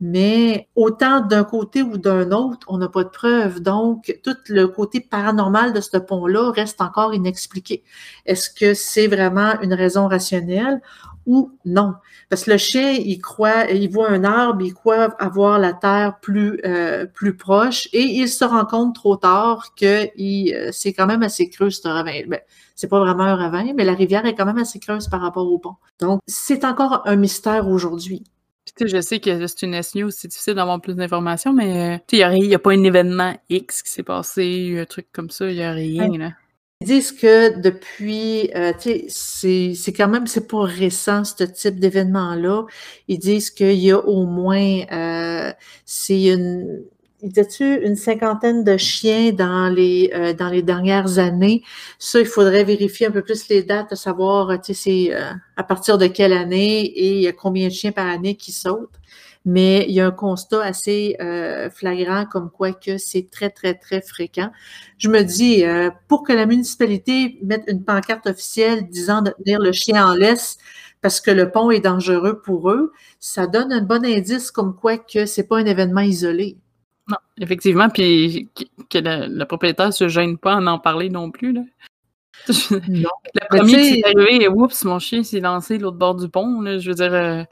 mais autant d'un côté ou d'un autre, on n'a pas de preuves. Donc, tout le côté paranormal de ce pont-là reste encore inexpliqué. Est-ce que c'est vraiment une raison rationnelle? Ou non? Parce que le chien, il croit, il voit un arbre, il croit avoir la terre plus, euh, plus proche et il se rend compte trop tard que euh, c'est quand même assez creux, ce ravin. Ben, c'est pas vraiment un ravin, mais la rivière est quand même assez creuse par rapport au pont. Donc, c'est encore un mystère aujourd'hui.
je sais que c'est une SNU, c'est difficile d'avoir plus d'informations, mais il n'y a, a, pas un événement X qui s'est passé, un truc comme ça, il n'y a rien. Là.
Ils disent que depuis, euh, c'est quand même, c'est pas récent ce type d'événement-là. Ils disent qu'il y a au moins, euh, c'est une, il une cinquantaine de chiens dans les, euh, dans les dernières années. Ça, il faudrait vérifier un peu plus les dates, savoir, tu sais, euh, à partir de quelle année et combien de chiens par année qui sautent. Mais il y a un constat assez euh, flagrant comme quoi que c'est très, très, très fréquent. Je me dis, pour que la municipalité mette une pancarte officielle disant de tenir le chien en laisse, parce que le pont est dangereux pour eux, ça donne un bon indice comme quoi que c'est pas un événement isolé.
Non, effectivement, puis que le, propriétaire ne se gêne pas en en parler non plus. Là. Non. Le premier qui est arrivé, oups, mon chien s'est lancé l'autre bord du pont. Là, je veux dire, euh,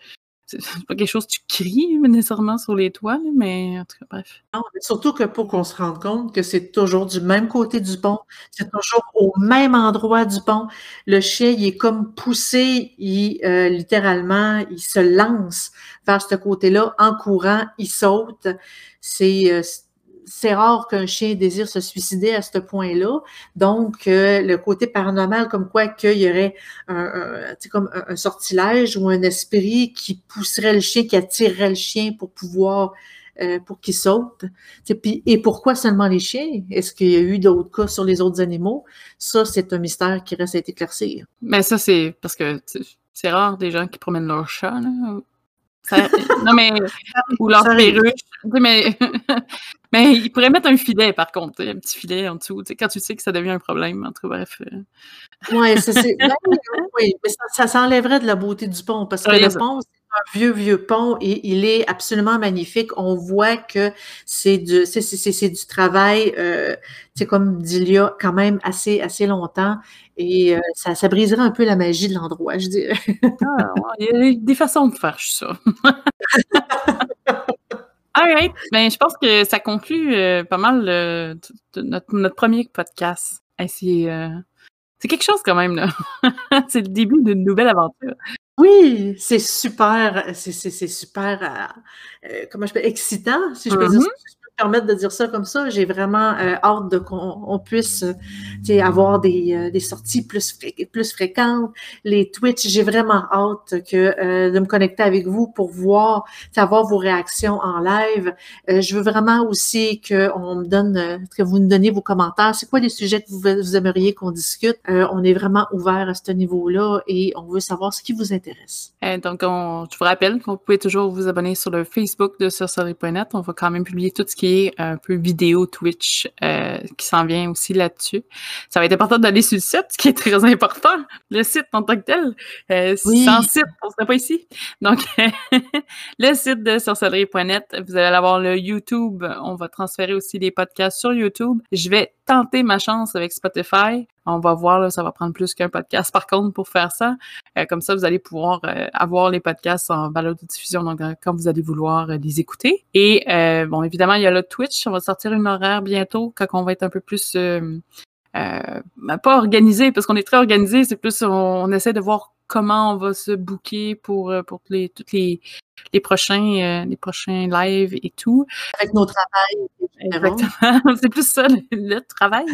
c'est pas quelque chose que tu cries nécessairement sur les toits, mais en tout cas, bref.
Non, mais surtout que pour qu'on se rende compte que c'est toujours du même côté du pont, c'est toujours au même endroit du pont. Le chien, il est comme poussé, il, euh, littéralement, il se lance vers ce côté-là en courant, il saute. C'est euh, c'est rare qu'un chien désire se suicider à ce point-là. Donc, euh, le côté paranormal, comme quoi qu'il y aurait un, comme un, sortilège ou un esprit qui pousserait le chien, qui attirerait le chien pour pouvoir, euh, pour qu'il saute. Et pourquoi seulement les chiens? Est-ce qu'il y a eu d'autres cas sur les autres animaux? Ça, c'est un mystère qui reste à éclaircir.
Mais ça, c'est parce que c'est rare des gens qui promènent leur chat. Non, mais. Ou leur perruche. Mais, mais il pourrait mettre un filet, par contre. Un petit filet en dessous. Quand tu sais que ça devient un problème. En tout cas, bref.
Euh. Ouais, ça, c'est. oui, mais ça, ça s'enlèverait de la beauté du pont. Parce que le pont, un vieux, vieux pont et il est absolument magnifique. On voit que c'est du, c'est, du travail, euh, comme d'il y a quand même assez, assez longtemps. Et euh, ça, ça briserait un peu la magie de l'endroit, je dirais.
ah, il y a des façons de faire ça. All right. Ben, je pense que ça conclut euh, pas mal euh, notre, notre, premier podcast. c'est, c'est quelque chose quand même, là. c'est le début d'une nouvelle aventure.
Oui, c'est super, c'est super, euh, euh, comment je peux, excitant, si je peux dire mm-hmm. ça permettre de dire ça comme ça. J'ai vraiment euh, hâte de qu'on puisse euh, avoir des, euh, sorties plus, fréquentes, les Twitch. J'ai vraiment hâte que de me connecter avec vous pour voir, savoir vos réactions en live. je veux vraiment aussi qu'on me donne, que vous nous donniez vos commentaires. C'est quoi les sujets que vous, aimeriez qu'on discute? on est vraiment ouvert à ce niveau-là et on veut savoir ce qui vous intéresse.
donc, on, je vous rappelle qu'on pouvez toujours vous abonner sur le Facebook de sorcerie.net. On va quand même publier tout ce qui est un peu vidéo Twitch euh, qui s'en vient aussi là-dessus. Ça va être important d'aller sur le site, ce qui est très important. Le site en tant que tel. Euh, Sans site, on serait pas ici. Donc, le site de sorcellerie.net, vous allez avoir le YouTube. On va transférer aussi les podcasts sur YouTube. Je vais tenter ma chance avec Spotify. On va voir, ça va prendre plus qu'un podcast par contre pour faire ça. Euh, comme ça, vous allez pouvoir euh, avoir les podcasts en balade de diffusion donc, euh, quand vous allez vouloir les écouter. Et bon, évidemment, il y a le Twitch. On va sortir une horaire bientôt quand on va être un peu plus ben, pas organisé parce qu'on est très organisé. C'est plus on, essaie de voir comment on va se booker pour pour les toutes les les prochains les prochains lives et tout.
Avec nos travails.
Exactement. C'est plus ça le, travail.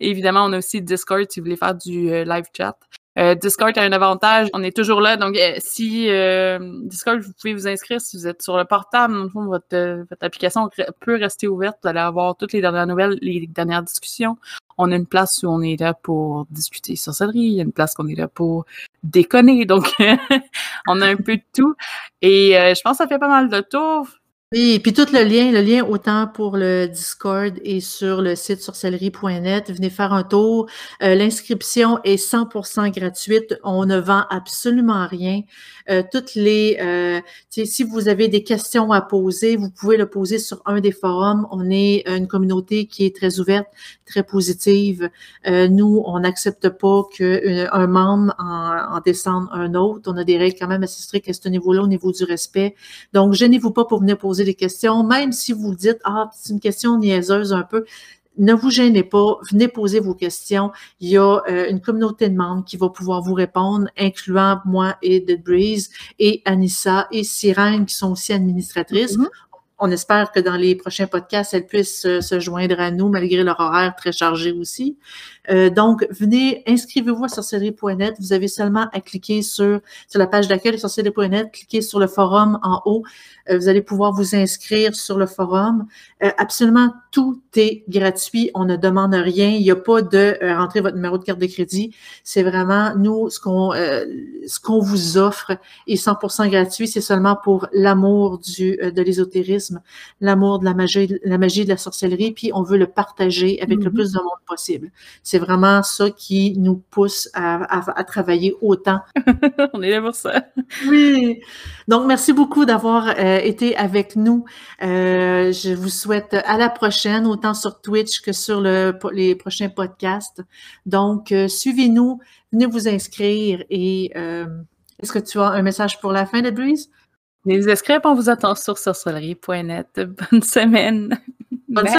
évidemment, on a aussi Discord si vous voulez faire du live chat. Euh, Discord a un avantage, on est toujours là. Donc, euh, si euh, Discord, vous pouvez vous inscrire si vous êtes sur le portable. votre, votre application peut rester ouverte. Vous allez avoir toutes les dernières nouvelles, les dernières discussions. On a une place où on est là pour discuter sorcellerie. Il y a une place où on est là pour déconner. Donc, on a un peu de tout. Et je pense que ça fait pas mal de tours.
Oui, et puis tout le lien, le lien autant pour le Discord et sur le site sorcellerie.net. Venez faire un tour. Euh, l'inscription est 100% gratuite. On ne vend absolument rien. Euh, toutes les, euh, si vous avez des questions à poser, vous pouvez le poser sur un des forums. On est une communauté qui est très ouverte, très positive. nous, on n'accepte pas qu'un membre en, en descende un autre. On a des règles quand même assez strictes à ce niveau-là, au niveau du respect. Donc, gênez-vous pas pour venir poser des questions, même si vous dites, ah, c'est une question niaiseuse un peu. ne vous gênez pas, venez poser vos questions. Il y a euh, une communauté de membres qui va pouvoir vous répondre, incluant moi et Dead Breeze, et Anissa et Sirène, qui sont aussi administratrices. Mm-hmm. On espère que dans les prochains podcasts, elles puissent euh, se joindre à nous, malgré leur horaire très chargé aussi. Euh, donc, venez, inscrivez-vous à sorcellerie.net. Vous avez seulement à cliquer sur, sur la page d'accueil de sorcellerie.net, cliquez sur le forum en haut. Euh, vous allez pouvoir vous inscrire sur le forum. Euh, absolument tout est gratuit. On ne demande rien. Il n'y a pas de rentrer votre numéro de carte de crédit. C'est vraiment, nous, ce qu'on ce qu'on vous offre est 100% gratuit. C'est seulement pour l'amour du de l'ésotérisme, l'amour de la magie, la magie de la sorcellerie, puis on veut le partager avec le mm-hmm. plus de monde possible. C'est vraiment ça qui nous pousse à, travailler autant.
On est là pour ça.
Oui. Donc, merci beaucoup d'avoir euh, été avec nous. Euh, je vous souhaite à la prochaine, autant sur Twitch que sur le, les prochains podcasts. Donc, euh, suivez-nous, venez vous inscrire et est-ce que tu as un message pour la fin de Breeze?
Les inscrits, on vous attend sur sorcellerie.net. Bonne semaine.
Bonne semaine.